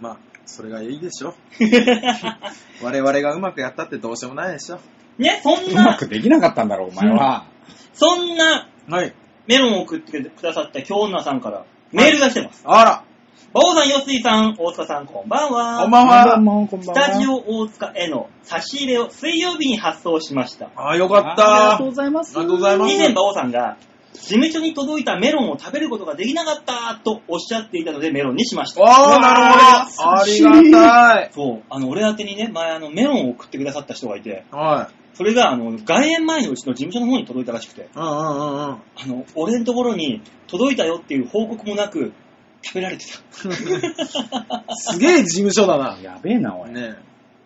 まあ、それがいいでしょ。我々がうまくやったってどうしようもないでしょ。ね、そんうまな、くできなかったんだろう、お前は。そんなはい。メロンを送ってくださった京女さんからメールが来てます。あら、馬王さん、よすいさん、大塚さん、こんばんは。こんばんこんばんは。は、こんばんは。スタジオ大塚への差し入れを水曜日に発送しました。あ、よかった。ありがとうございます。ありがとうございます以前馬王さんが、事務所に届いたメロンを食べることができなかったとおっしゃっていたのでメロンにしました。あー、なるほど。ありがたい。そう、あの、俺宛てにね、前あの、メロンを送ってくださった人がいて、はい。それが、あの、外苑前のうちの事務所の方に届いたらしくて、うんうんうんうん。あの、俺のところに届いたよっていう報告もなく、食べられてた。すげえ事務所だな。やべえな、おい。ね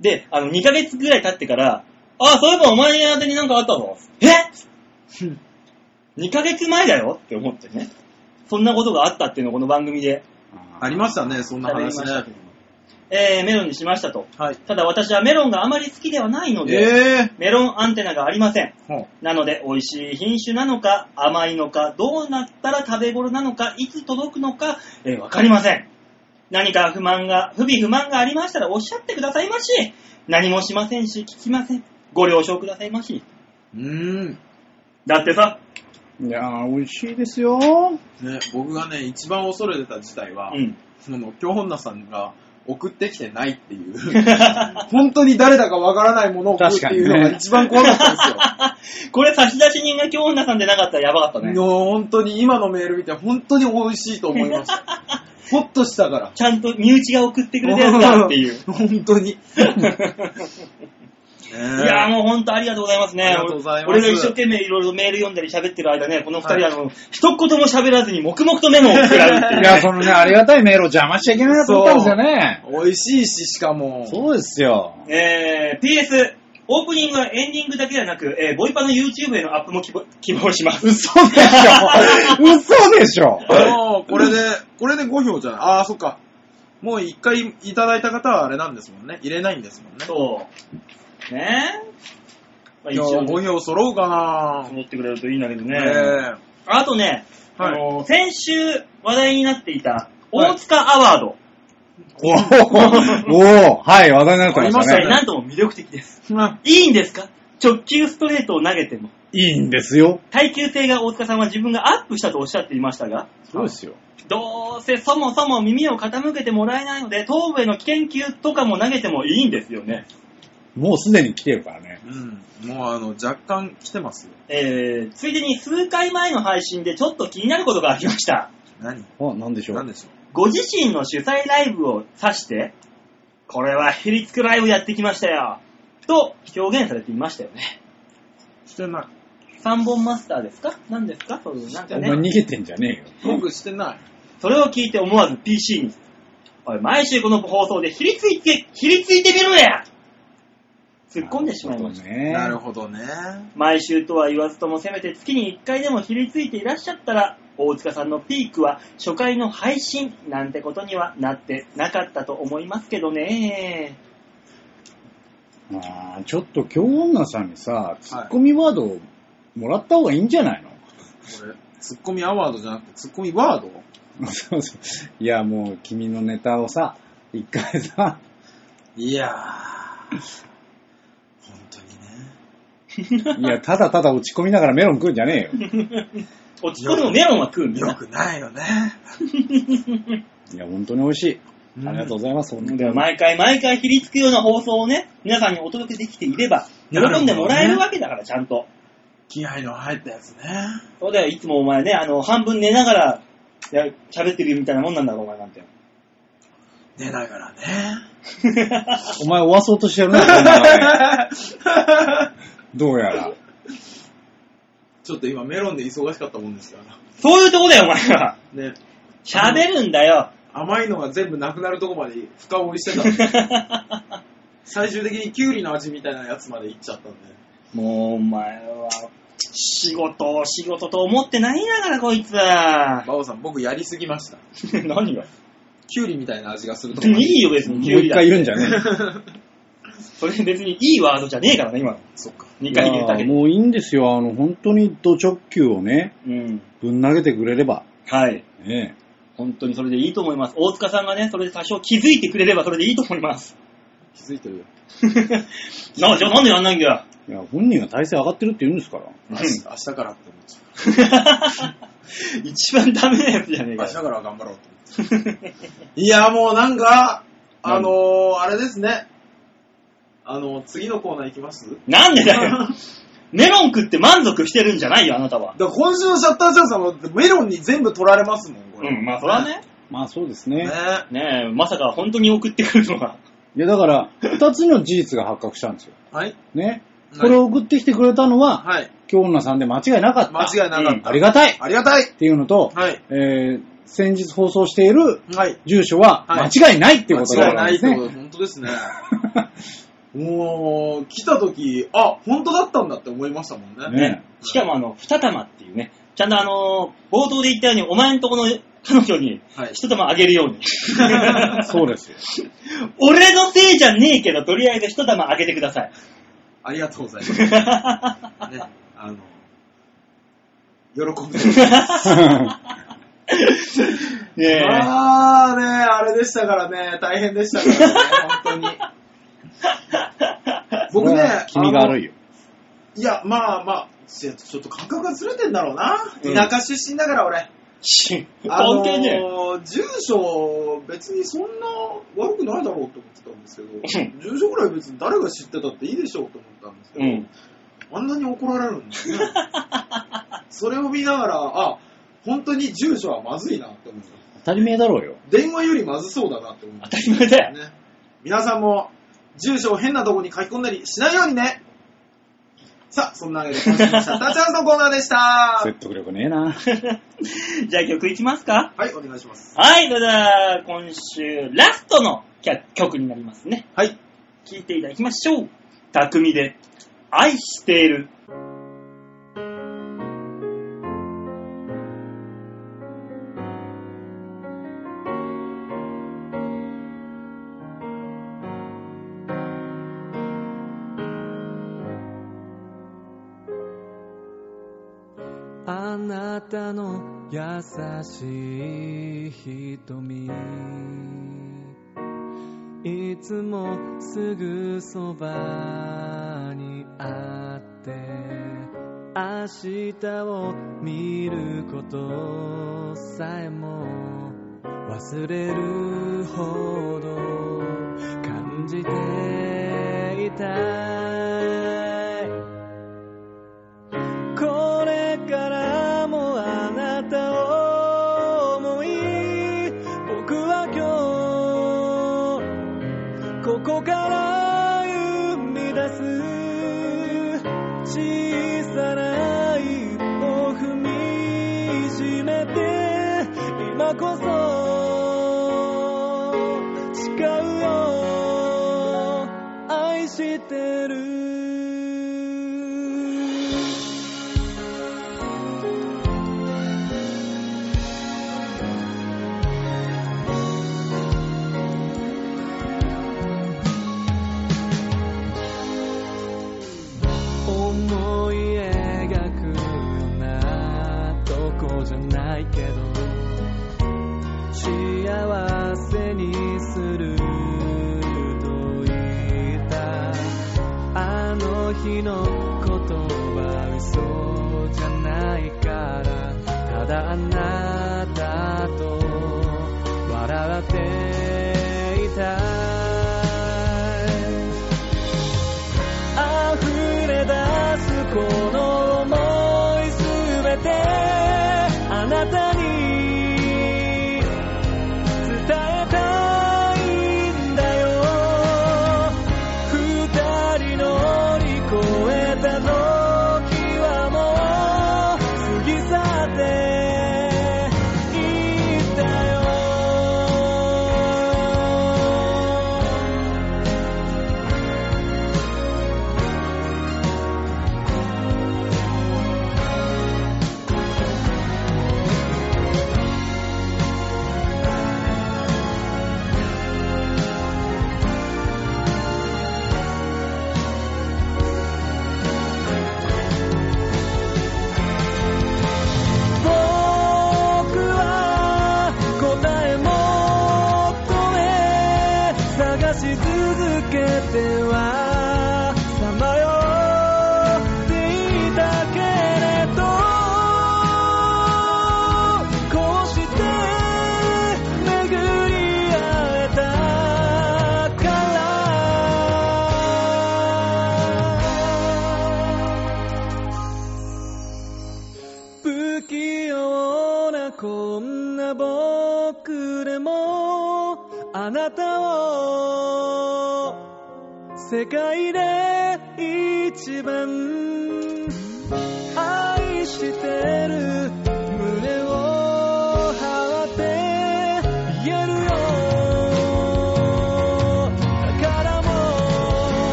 で、あの、2ヶ月ぐらい経ってから、あ、そういえばお前宛てになんかあったぞ。え ?2 ヶ月前だよ？って思ってね。そんなことがあったっていうのをこの番組でありましたね、そんな話ねしたけ。ども。えー、メロンにしましたと。はい。ただ私はメロンがあまり好きではないので、えメロンアンテナがありません。なので、美味しい品種なのか、甘いのか、どうなったら食べ頃なのか、いつ届くのか、えーわかりません。何か不満が、不備不満がありましたらおっしゃってくださいまし。何もしませんし、聞きません。ご了承くださいまし。う。うーん。だってさ、いやー、美味しいですよ。ね、僕がね、一番恐れてた事態は、うん。その、京本さんが送ってきてないっていう、本当に誰だかわからないものを送るっていうのが一番怖かったんですよ。これ差出人が京女さんでなかったらやばかったね。本当に今のメール見て本当に美味しいと思いました。ほっとしたから。ちゃんと身内が送ってくれたやつだっていう。本当に。いやーもう本当ありがとうございますね。ありがとうございます俺が一生懸命いろいろメール読んだり喋ってる間ね、この二人、あの、一言も喋らずに黙々とメモを作られていういや、そのね、ありがたいメールを邪魔しちゃいけないなと思ったんですよね。美味しいし、しかも。そうですよ。えー、PS、オープニングはエンディングだけではなく、えー、ボイパの YouTube へのアップも希望希望します。嘘でしょ 嘘でしょもうこれで、これで5票じゃない。ああ、そっか。もう一回いただいた方はあれなんですもんね。入れないんですもんね。そう。ねえ。まあ、一今応、日5票揃うかな思ってくれるといいんだけどね。ねあとね、はいあの、先週話題になっていた、大塚アワード。おー おーはい、話題になってましましたねたね。なんとも魅力的です。いいんですか？直球ストレートを投げても。いいんですよ。耐久性が大塚さんは自分がアップしたとおっしゃっていましたが、そうですよ。どうせそもそも耳を傾けてもらえないので、頭部への危険球とかも投げてもいいんですよね。もうすでに来てるからね。うん。もうあの、若干来てますよ。えー、ついでに数回前の配信でちょっと気になることがありました。何？あ、なんでしょう？何でしょご自身の主催ライブを指して、これはひりつくライブやってきましたよ。と表現されていましたよね。うしてない。三本マスターですか？何ですか？そういうなんかお前ね。逃げてんじゃねえよ。僕してない。それを聞いて思わず PC に。おい、毎週この放送でひりついて、ひりついてみろや突っ込んでしまいました。ねなるほどね。毎週とは言わずともせめて月に1回でもひりついていらっしゃったら、大塚さんのピークは初回の配信なんてことにはなってなかったと思いますけどね。あーちょっと京女さんにさ、ツッコミワードをもらった方がいいんじゃないの、これ、ツッコミアワードじゃなくて、ツッコミワード？そうそういや、もう君のネタをさ、一回さ、いやー。いや、ただただ落ち込みながらメロン食うんじゃねえよ。落ち込むのメロンは食うんだよ。よくないよね。いや、本当に美味しい。ありがとうございます。本当にでも毎回毎回ひりつくような放送をね、皆さんにお届けできていれば、喜んでもらえるわけだから、ちゃんと。気合の入ったやつね。そうだよ、いつもお前ね、あの、半分寝ながら、いや喋ってるみたいなもんなんだろ、お前なんて。寝ながらね。お前、おわそうとしてるな、こんなのねどうやら。ちょっと今メロンで忙しかったもんですから。そういうとこだよ、お前は。ね。喋るんだよ。甘いのが全部なくなるとこまで深掘りしてたんで。最終的にキュウリの味みたいなやつまでいっちゃったんで。もう、お前は、仕事を仕事と思ってないんだから、こいつは。バオさん、僕やりすぎました。何が？キュウリみたいな味がするとこまで。いいよ、別もうに、キュウリだ一回言うんじゃね それ別にいいワードじゃねえからね、今の。そっか。え。2回けもういいんですよ。あの、本当にド直球をね、うん。ぶん投げてくれれば。はい。ね本当にそれでいいと思います。大塚さんがね、それで多少気づいてくれればそれでいいと思います。気づいてるよ。な、じゃあなんでやんないんだよ。いや、本人が体勢上がってるって言うんですから。明日明日からって思っちゃ 一番ダメなやつじゃねえう。かよ。明日からは頑張ろうって。いや、もうなんか、あのー、あれですね。あの、次のコーナー行きます？なんでだよ。メロン食って満足してるんじゃないよ、あなたは。だから今週のシャッターチャンスはメロンに全部取られますもん、これ。うん、まあそれはね。まあそうですねね。ねえ、まさか本当に送ってくるのは。いや、だから、二つの事実が発覚したんですよ。はい。ね。これを送ってきてくれたのは、はい。京女さんで間違いなかった。間違いなかった。うんありがたいっありがたい。ていうのと、はい。えー、先日放送しているはい。住所ははい間違いないっていうこと間違いがですね。ないってこと、本当ですね。もう、来た時、あ、本当だったんだって思いましたもんね。ねしかもあの、二玉っていうね、ちゃんとあの、冒頭で言ったように、お前んとこの彼女にはい。一玉あげるように。そうですよ。俺のせいじゃねえけど、とりあえず一玉あげてください。ありがとうございます。ね、あの、喜んでます。ねえ。あーね、あれでしたからね、大変でしたからね、本当に。僕ね君が悪いよ。いや、まあまあ、ちょっと感覚がずれてんだろうな。うん田舎出身だから俺。しあの関係ねー住所、別にそんな悪くないだろうと思ってたんですけんど、住所ぐらい別に誰が知ってたっていいでしょうと思ったんですけど、うん。あんなに怒られるんですね。それを見ながら、あ、本当に住所はまずいなって思いました。当たり前だろうよ。電話よりまずそうだなって思いま当したり前だよ。ね。皆さんも、住所を変なとこに書き込んだりしないようにね。さあ、そんなわけで今週のシャッターチャンスのコーナーでした。説得力ねえな。じゃあ曲いきますかはい、お願いします。はい、それでは今週ラストの曲になりますね。はい。聴いていただきましょう。匠で愛している。優しい瞳。いつもすぐそばにあって明日を見ることさえも忘れるほど感じていた。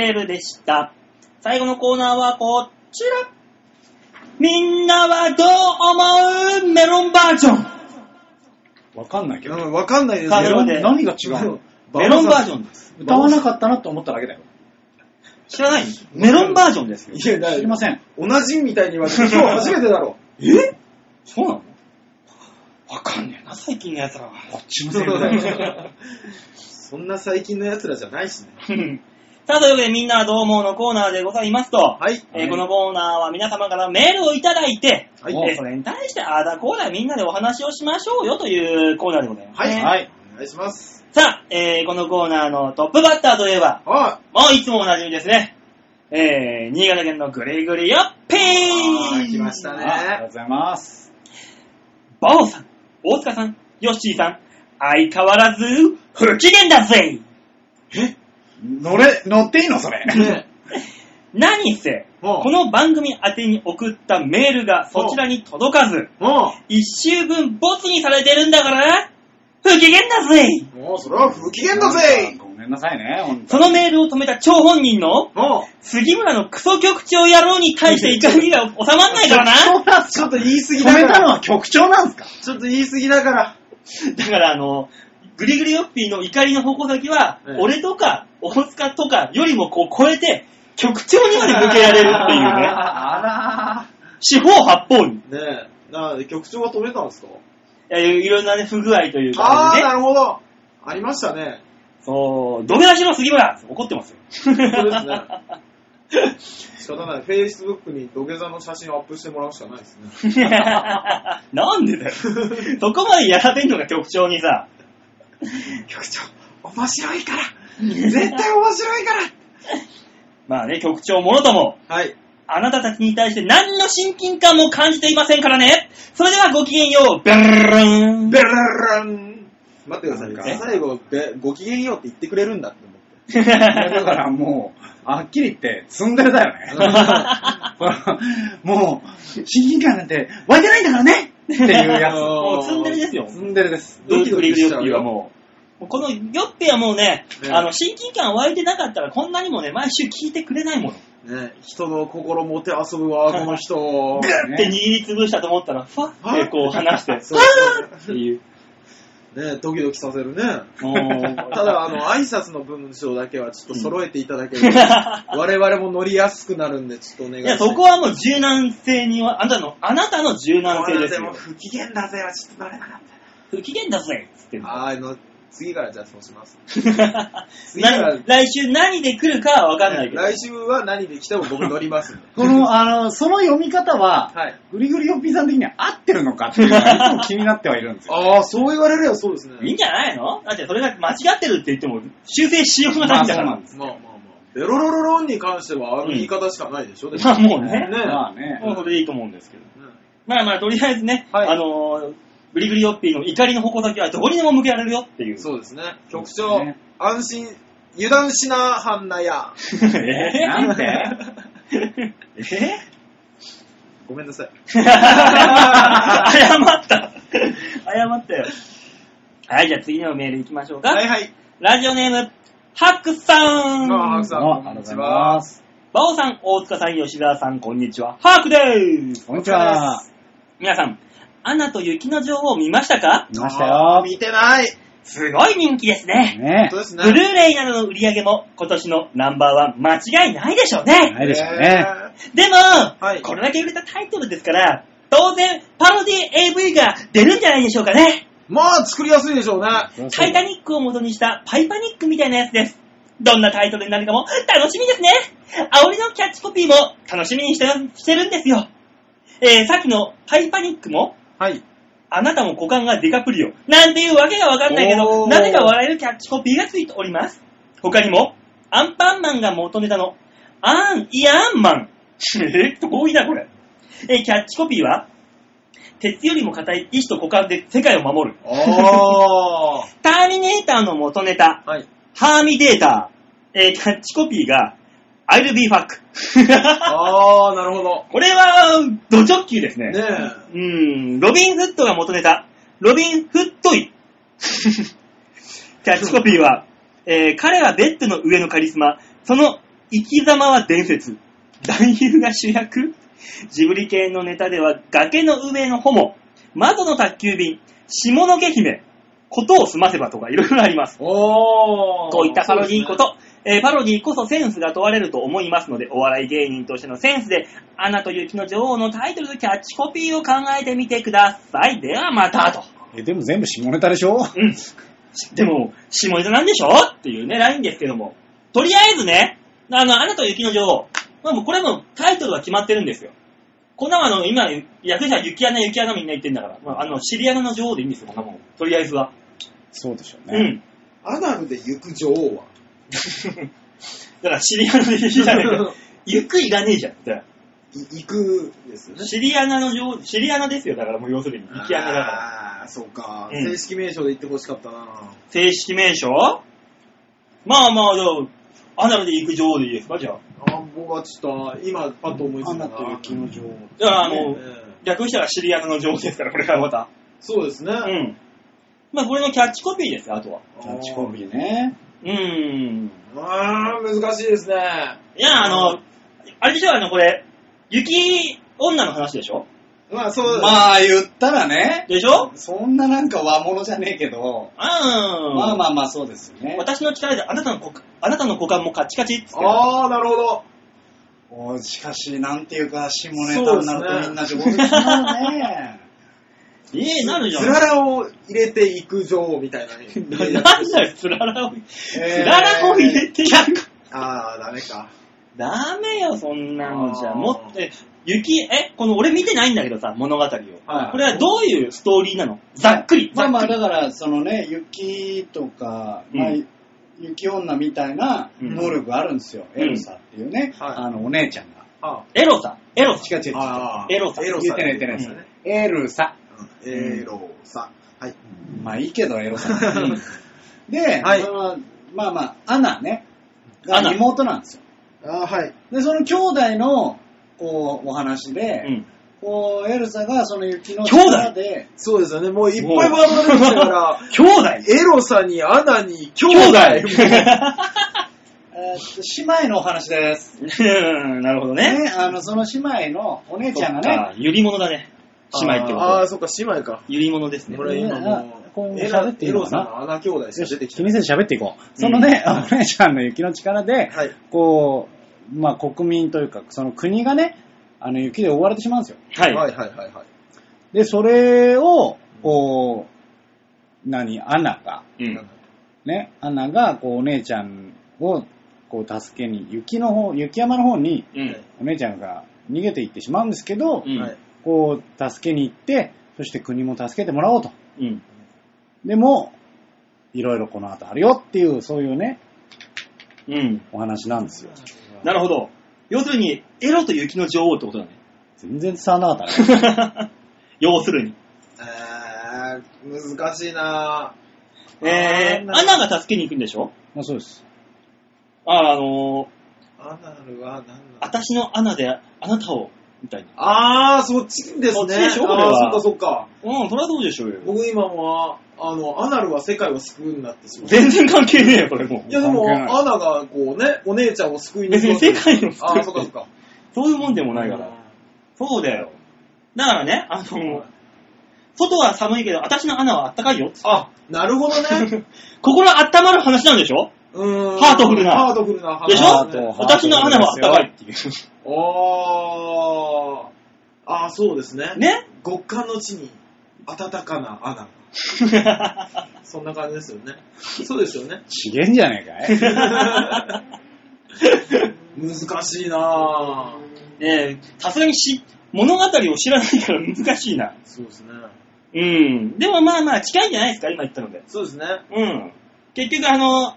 愛してるでした。最後のコーナーはこちら。みんなはどう思うメロンバージョン？わかんないけど。うんわかんないですけどメロンで何が違うの？メロンバージョンです。歌わなかったなと思っただけだよ。知らない？メロンバージョンですよ。いや、だ知りません。同じみたいに言われて今日 初めてだろ。え？そうなの？わかんねえな、最近の奴らは。こっちだよ。そんな最近の奴らじゃないしね。さあ、というわけでみんなはどう思うのコーナーでございますと、はい。えーこのコーナーは皆様からメールをいただいて、はい。おえーそれに対してああだこうだみんなでお話をしましょうよというコーナーでございます、はい。ね。はい。お願いします。さあ、えーこのコーナーのトップバッターといえば、はもういつもおなじみですね。えー、新潟県のグリグリよっぴい。ー来ましたねありがとうございます。バオさん、大塚さん、ヨッシーさん、相変わらず不機嫌だぜ乗れ、乗っていいのそれ。ね何せ、もこの番組宛てに送ったメールがそちらに届かず、も一周分ボツにされてるんだから、不機嫌だぜう、もうそれは不機嫌だぜごめんなさいね、ほんとそのメールを止めた張本人のも杉村のクソ局長野郎に対して怒りが収まんないからな。う、ちょっと言い過ぎ止めたのだから。は局長なんすか？ちょっと言い過ぎだから。だからあの、グリグリヨッピーの怒りの矛先は、ええ俺とか大塚とかよりもこう超えて、局長にまで向けられるっていうね。あ四方八方に。ねえ。なあ、局長が止めたんですか？いやいろんなね、不具合というああ、かね。なるほど。ありましたね。そう、土下座しろ杉村怒ってますよ。本当ですね。仕方ない。Facebook に土下座の写真をアップしてもらうしかないですね。なんでだよ。そこまでやらせんのが局長にさ。局長、面白いから絶対面白いから まあね、局長もろとも、はい。あなたたちに対して何の親近感も感じていませんからね。それではごきげんよう。ベルルン。ベララン待ってくださいえよ。最後、べごきげんようって言ってくれるんだって思って。ー だからもう、はっきり言って、ツンデレだよね。もう、親近感なんて湧いてないんだからねっていうやつ。もうツンデレですよツ。ンデレです。ドキドキしちゃうもう。このヨッピーはもうね、ねあの、親近感湧いてなかったらこんなにもね、毎週聞いてくれないもの。ね、人の心もてあそぶわ、この人。グッて握りつぶしたと思ったら、ふわってこう離して、そうっていう。ね、ドキドキさせるね。ただ、あの、挨拶の文章だけはちょっと揃えていただけると、我々も乗りやすくなるんで、ちょっとお願いいや、します。そこはもう柔軟性には、あなたの、あなたの柔軟性ですよ。も不機嫌だぜはちょっと乗れなかっ不機嫌だぜっつってんの、次からじゃあそうします。次からな来週何で来るかはわかんないけど。来週は何で来ても僕乗りますんで。この、あの、その読み方は、はい。グリグリヨッピーさん的には合ってるのかっていうのがいつも気になってはいるんですよ。ああ、そう言われればそうですね。いいんじゃないの？だってそれが間違ってるって言っても、修正しようがないんだから。まあそうなんですまあまあまあ。ベロロロロンに関してはあの言い方しかないでしょ、でもまあもうね。ねまあね。もうそれでいいと思うんですけど。ねまあまあ、とりあえずね、はいあのー、グリグリヨッピーの怒りの矛先はどこにでも向けられるよっていう。そうですね。局長、ね安心、油断しなはんなや。えなんで？えごめんなさい。謝った。謝ったよ。はい、じゃあ次のメール行きましょうか。はいはい。ラジオネーム、ハックさん。あハクさんあありがとうございます。バオさん、大塚さん、吉沢さん、こんにちは。ハークでーす。こんにちは。皆さん、アナと雪の女王見ましたか？見ましたよ。見てない。すごい人気ですね。ね本当ですね。ブルーレイなどの売り上げも今年のナンバーワン間違いないでしょうね。ないでしょうね。でも、はいこれだけ売れたタイトルですから、当然、パロディ AV が出るんじゃないでしょうかね。まあ、作りやすいでしょうね。タイタニックを元にしたパイパニックみたいなやつです。どんなタイトルになるかも楽しみですね。煽りのキャッチコピーも楽しみにしてしてるんですよ。えー、さっきのハイパニックも、はい。あなたも股間がディカプリオ。なんていうわけがわかんないけど、なぜか笑えるキャッチコピーがついております。他にも、アンパンマンが元ネタの、アン、イアンマン。え遠いな、これ。えーキャッチコピーは、鉄よりも硬い意志と股間で世界を守る。ターミネーターの元ネタ、はい。ハーミデーター。えーキャッチコピーが、I'll be fuck。あー、なるほど。これは、ド直球ですね。ねうーん、ロビン・フットが元ネタ。ロビン・フットイ。キャッチコピーは、えー彼はベッドの上のカリスマ。その生き様は伝説。男優が主役ジブリ系のネタでは、崖の上のホモ。窓の宅急便。下の毛姫。ことを済ませばとかいろいろあります。おー。こういったパロディーこと、えーパロディーこそセンスが問われると思いますので、お笑い芸人としてのセンスで、アナと雪の女王のタイトルとキャッチコピーを考えてみてください。ではまたと。え、でも全部下ネタでしょ？うん。でも、下ネタなんでしょ？っていうね、ラインですけども。とりあえずね、あの、アナと雪の女王。まあもうこれはもうタイトルは決まってるんですよ。こんなのあの、今、役者雪穴雪穴みんな言ってんだから、まあ、あの、シリアナの女王でいいんですよ、こんなもん。とりあえずは。そうでしょうね。うん。アナルで行く女王は？だからシリアナで雪じゃねえか。行くいらねえじゃん。行くですよね。シリアナのシリアナですよ、だからもう要するに、雪穴だから。あー、そうか。うん正式名称で言ってほしかったな正式名称？まあまあ、じゃあ、アナルで行く女王でいいですか、じゃあ。あ僕はちょっと、今、パッと思いついたなアナと雪の女王。だから、あの、ね略したらシリアナの女王ですから、これからまた。そうですね。うん。まあ、これのキャッチコピーですよ、あとは。キャッチコピーね。うーん。あー、難しいですね。いや、あの、あれでしょ、あの、これ、雪女の話でしょ？まあ、そう、まあ言ったらね、でしょ？そんななんか和物じゃねえけど、うん。まあまあまあそうですよね。私の力であなたの股あなたの股間もカチカチっつって。あー、なるほど。おしかし、なんていうか、下ネタになるとみんな上手になるね。ええなるじゃん。つららを入れていく女王みたいなね。な なんだよ、つららを。つららを入れてやる。あー、ダメか。ダメよ、そんなのじゃ。もっと、え雪、え、この俺見てないんだけどさ、物語を。はいこれはどういうストーリーなの？ざっくり。まあまあ、だから、そのね、雪とか、まあうん雪女みたいなうん能力があるんですよ。うんエルサっていうね、はいあの、お姉ちゃんが。あエロさ、エロさ。違う違う違う。エロさエロさ。言ってない言ってないですね。エルサ。エロさ。はい。まあいいけど、エロさ。で、はいまあまあ、アナね、が妹なんですよ。あー、はい。で、その兄弟の、こう、お話で、うん。こう、エルサがその雪の兄弟？力で、そうですよね。もういっぱいワードが出てきたから、兄弟？エロさにアナに兄兄弟。弟 え姉妹のお話です。う んなるほどね。ね、あの、その姉妹のお姉ちゃんがね。ゆり物だね。姉妹ってことは。ああー、そっか、姉妹か。ゆり物ですねこ。れ今もう、こう喋っていいのかな？エロさんの穴兄弟しか出てきて気にせず喋っていこう。そのね、お姉ちゃんの雪の力で、はい。こう、まあ国民というか、その国がね、あの雪で覆われてしまうんですよ。はい。はいはいはいはい。で、それを、こう、何、アナが、うん。ね、アナが、こう、お姉ちゃんを、こう、助けに、雪の方、雪山の方に、うん。お姉ちゃんが逃げていってしまうんですけど、うんはい。こう、助けに行って、そして国も助けてもらおうと。うん。でも、いろいろこの後あるよっていう、そういうね、うん。お話なんですよ。なるほど。要するに、エロと雪の女王ってことだね。全然伝わらなかったね。要するに。えー、難しいなえー、アナが助けに行くんでしょ？まあそうです。あ、あのー、アナルは何だ私のアナであなたを、みたいな。あー、そっちですね。そっちでしょこれはあー、そっかそっか。うん、そりゃそうでしょうよ。僕今も、あの、アナルは世界を救うんだってしまう。全然関係ねえよ、これもうい。やでも、関係ないアナがこうね、お姉ちゃんを救いに別に世界を救うあー、そっかそっか。そういうもんでもないから。そうだよ。だからね、あの、外は寒いけど、私のアナはあったかいよ。あ、なるほどね。心温まる話なんでしょ？うーん。ハートフルなハートフルな話でしょ？私のアナはあったかいっていう。あー。あー、そうですね。ね？極寒の地に暖かなアナ。そんな感じですよね。そうですよね。資源じゃねえかい 難しいなぁ。ねえ、さすがにし、物語を知らないから難しいな。そうですね。うん。でもまあまあ近いんじゃないですか、今言ったので。そうですね。うん。結局あの、あ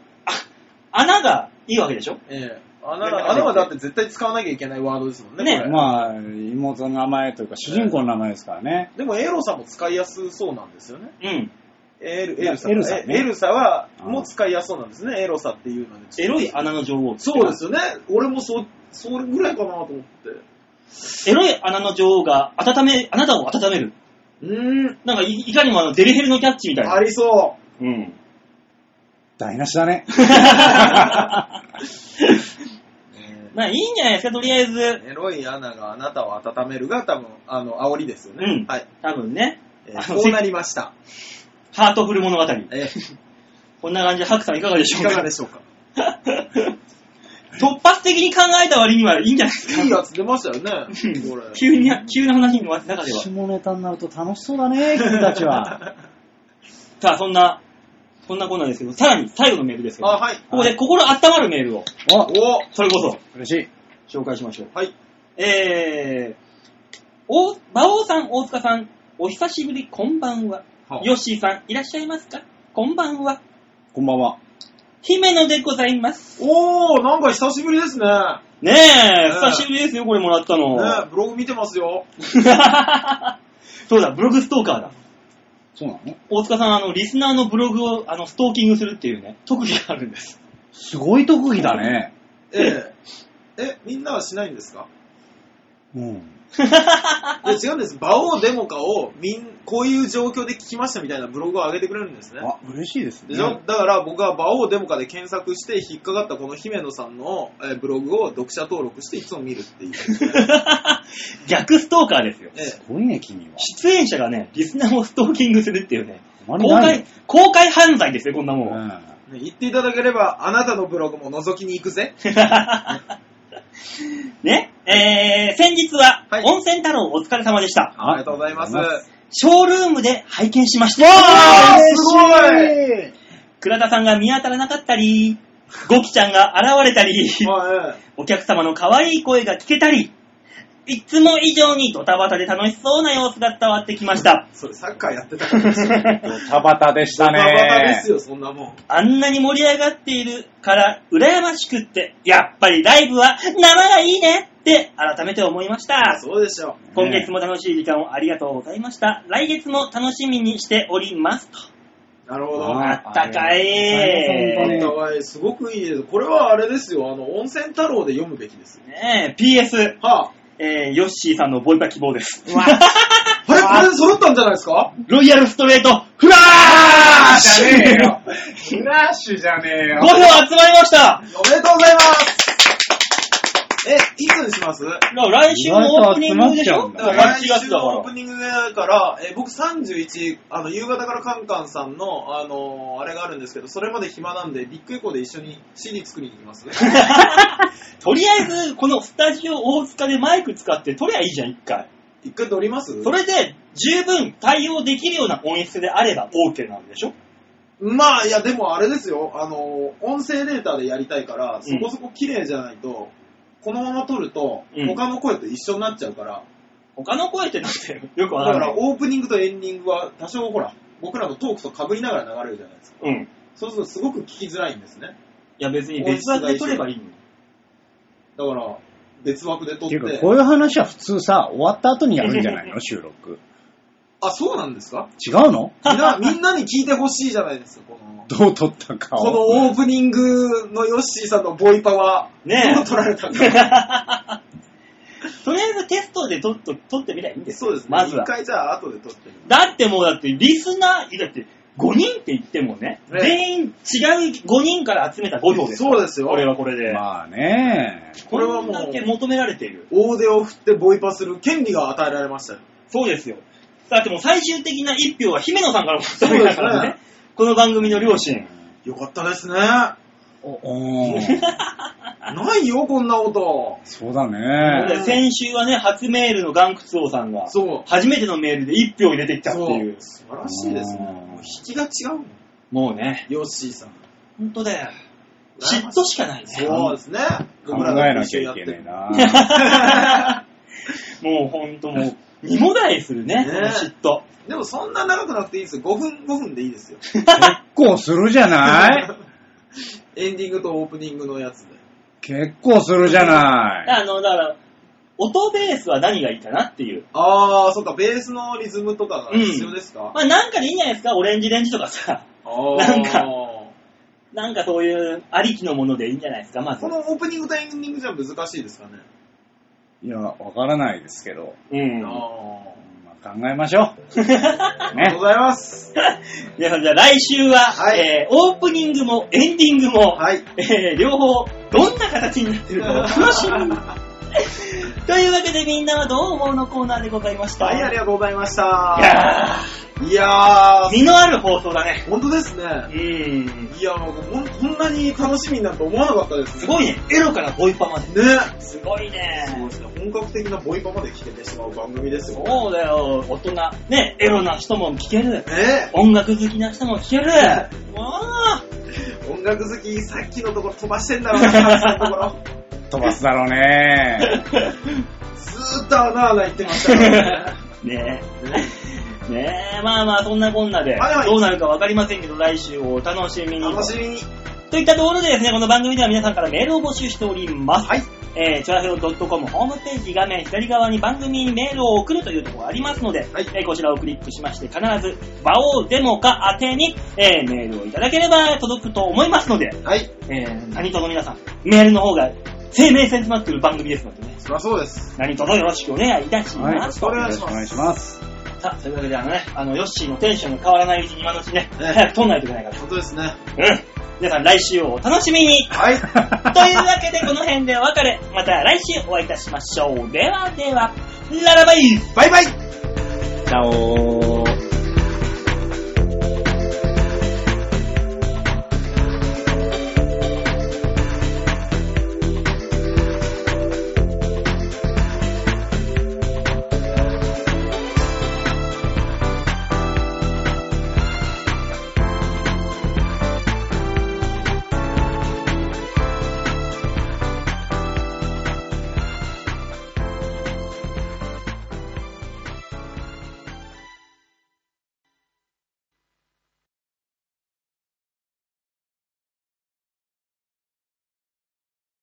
穴がいいわけでしょ？ええ穴が、穴はだって絶対使わなきゃいけないワードですもんね。ねこれまあ、妹の名前というか、主人公の名前ですからね。でもエロさも使いやすそうなんですよね。うん。エルエルサエルサねえエルサは、うんもう使いやすそうなんですね。エロサっていうので。エロい穴の女王。そうですよね。俺もそう、それぐらいかなと思って。エロい穴の女王が温め、あなたを温める。うーん。なんかいいかにもあのデリヘルのキャッチみたいな。ありそうん。台無しだね。う。まあいいんじゃないですか、とりあえず。エロい穴があなたを温めるが多分、あの、煽りですよね。うんはい。多分ね。えーあのこうなりました。ハートフル物語。えーこんな感じで、ハクさんいかがでしょいうか？かがでしょうか？突発的に考えた割にはいいんじゃないですか？いいやつ出ましたよね。急に、急な話の中では。下ネタになると楽しそうだね、君たちは。さあ、そんな、そんなこんなんですけど、さらに最後のメールですけど、あ、はい。ここで心温まるメールを、おおそれこそ、嬉しい。紹介しましょう。はい。えー、お、馬王さん、大塚さん、お久しぶり、こんばんは。はヨッシーさん、いらっしゃいますか？こんばんは。こんばんは。姫野でございます。おー、なんか久しぶりですね。ねえ、ねえ久しぶりですよ、これもらったの。ね、ブログ見てますよ。そうだ、ブログストーカーだ。そうなの？大塚さん、あの、リスナーのブログを、あの、ストーキングするっていうね、特技があるんです。すごい特技だね。ええ。え、みんなはしないんですか？うん。違うんです。馬王デモカをみん、こういう状況で聞きましたみたいなブログを上げてくれるんですね。あ、嬉しいですね。でしょ？だから僕は馬王デモカで検索して引っかかったこの姫野さんのえーブログを読者登録していつも見るっていう、逆ストーカーですよ。ええすごいね、君は。出演者がね、リスナーをストーキングするっていうね、公あまりない開、公開犯罪ですよ、こんなもん。うんね言っていただければあなたのブログも覗きに行くぜ。ね、えー、先日ははい、温泉太郎お疲れ様でした。ありがとうございます。ショールームで拝見しました。あーすごい倉田さんが見当たらなかったり、ゴキちゃんが現れたり、お客様の可愛い声が聞けたり、いつも以上にドタバタで楽しそうな様子が伝わってきましたえ。それサッカーやってたからですよ。ドタバタでしたバタバタでねす。よ、そんなもん。あんなに盛り上がっているから、羨ましくって、やっぱりライブは生がいいねって改めて思いました。そうでしょ今月も楽しい時間をありがとうございました。来月も楽しみにしております。とう。なるほど。ああったかい。本当にお互いすごくいいです。これはあれですよ、あの、温泉太郎で読むべきです。ねえ、PS、はえー、ヨッシーさんのボイパ希望です。あ、あれ、これ揃ったんじゃないですか？ロイヤルストレート、フラッシュ！じゃねえよ。フラッシュじゃねえよ。5。票集まりました。おめでとうございます。え、いつにします？来週もオープニングでしょ？来8月だか週のオープニングだから、え僕31、あの、夕方からカンカンさんの、あのあれがあるんですけど、それまで暇なんで、ビッグエコーで一緒に CD 作りに行きます。ら。とりあえず、このスタジオ大塚でマイク使って撮りゃいいじゃん、一回。一回撮ります？それで十分対応できるような音質であれば OK なんでしょ？まあ、いや、でもあれですよ、あの、音声データでやりたいから、そこそこ綺麗じゃないと、このまま撮ると、うん他の声と一緒になっちゃうから、他の声ってなんてよくわだかんない。からオープニングとエンディングは多少ほら、僕らのトークと被りながら流れるじゃないですか。うん。いそうするとすごく聞きづらいんですね。や別に別枠で撮ればいいの。だから、別枠で撮ってっていうか、こういう話は普通さ、終わった後にやるんじゃないの？収録。あ、そうなんですか？違うの？みんな、みんなに聞いてほしいじゃないですか、この。どう撮ったかを。このオープニングのヨッシーさんのボイパは、ねえどう撮られたんだ とりあえずテストで撮っと撮ってみりゃいいんですよそうですね。まずは一。回じゃあ後で撮ってみる。だってもうだってリスナー、だって5人って言ってもね、ね全員違う5人から集めた5票です。そうですよこれはこれで。まあね。これはもうだけ求められている。大手を振ってボイパする権利が与えられましたよ。そうですよ。だってもう最終的な1票は姫野さんからもらったからねそうです。この番組の両親。よかったですね。ないよ、こんなこと。そうだでね。先週はね、初メールのガンクツオさんが、そう。初めてのメールで1票入れてきたっていう。素晴らしいですね。うんもう引きが違うもん。もうね、ヨッシーさん。ほんとだよ。嫉妬しかないね。そうですね。考えなきゃいけねえな。もうほんともう、二もだえするね、ね嫉妬。でもそんな長くなくていいですよ。5分、5分でいいですよ。結構するじゃない？エンディングとオープニングのやつで。結構するじゃない。あの、だから、音ベースは何がいいかなっていう。あー、そっか、ベースのリズムとかが必要ですか、まあなんかでいいんじゃないですか、オレンジレンジとかさ。あーなんかなんかそういうありきのものでいいんじゃないですか、まずこ。のオープニングとエンディングじゃ難しいですかね？いや、わからないですけど。うん。あまあ、考えましょう。ー。ありがねとう。ございます。皆さんじゃあ来週は、はいえーオープニングもエンディングも、はい。えー両方どんな形になってるかを楽しみに。というわけでみんなはどう思うのコーナーでございました？はい、ありがとうございましいやた。いやー、ー身のある放送だね。本当ですね。うん。いや、もうこんこんなに楽しみになると思わなかったですね。すごいね。エロからボイパまで。ね。すごいね。そうですね。本格的なボイパまで聞けてしまう番組ですよ。そうだよ。大人。ね、エロな人も聞ける。ね音楽好きな人も聞ける。わあ。音楽好き、さっきのところ飛ばしてんだろうな、さっきのところ。飛ばすだろうね。ずーっと穴穴言ってましたからね。ねえ。ねえ、まあまあ、そんなこんなで、はいはいどうなるかわかりませんけど、来週をお楽しみに。楽しみに。といったところでですね、この番組では皆さんからメールを募集しております。はい。えー、チョアヘロ .com ホームページ画面左側に番組にメールを送るというところがありますので、はいえーこちらをクリックしまして、必ず、場をデモか宛てに、えーメールをいただければ届くと思いますので、はい。えー、何卒の皆さん、メールの方が生命線となっている番組ですのでね、そりゃそうです。何卒よろしくお願いいたしはい。ます。お願いよろしくお願いします。さあ、というわけであのね、あの、ヨッシーのテンションが変わらないうちに今のうちね、ね早く撮んないといけないか本当ですね。ら。うん。皆さん来週をお楽しみにはい。というわけでこの辺でお別れ。また来週お会いいたしましょう。ではでは、ララバイバイバイチャオー。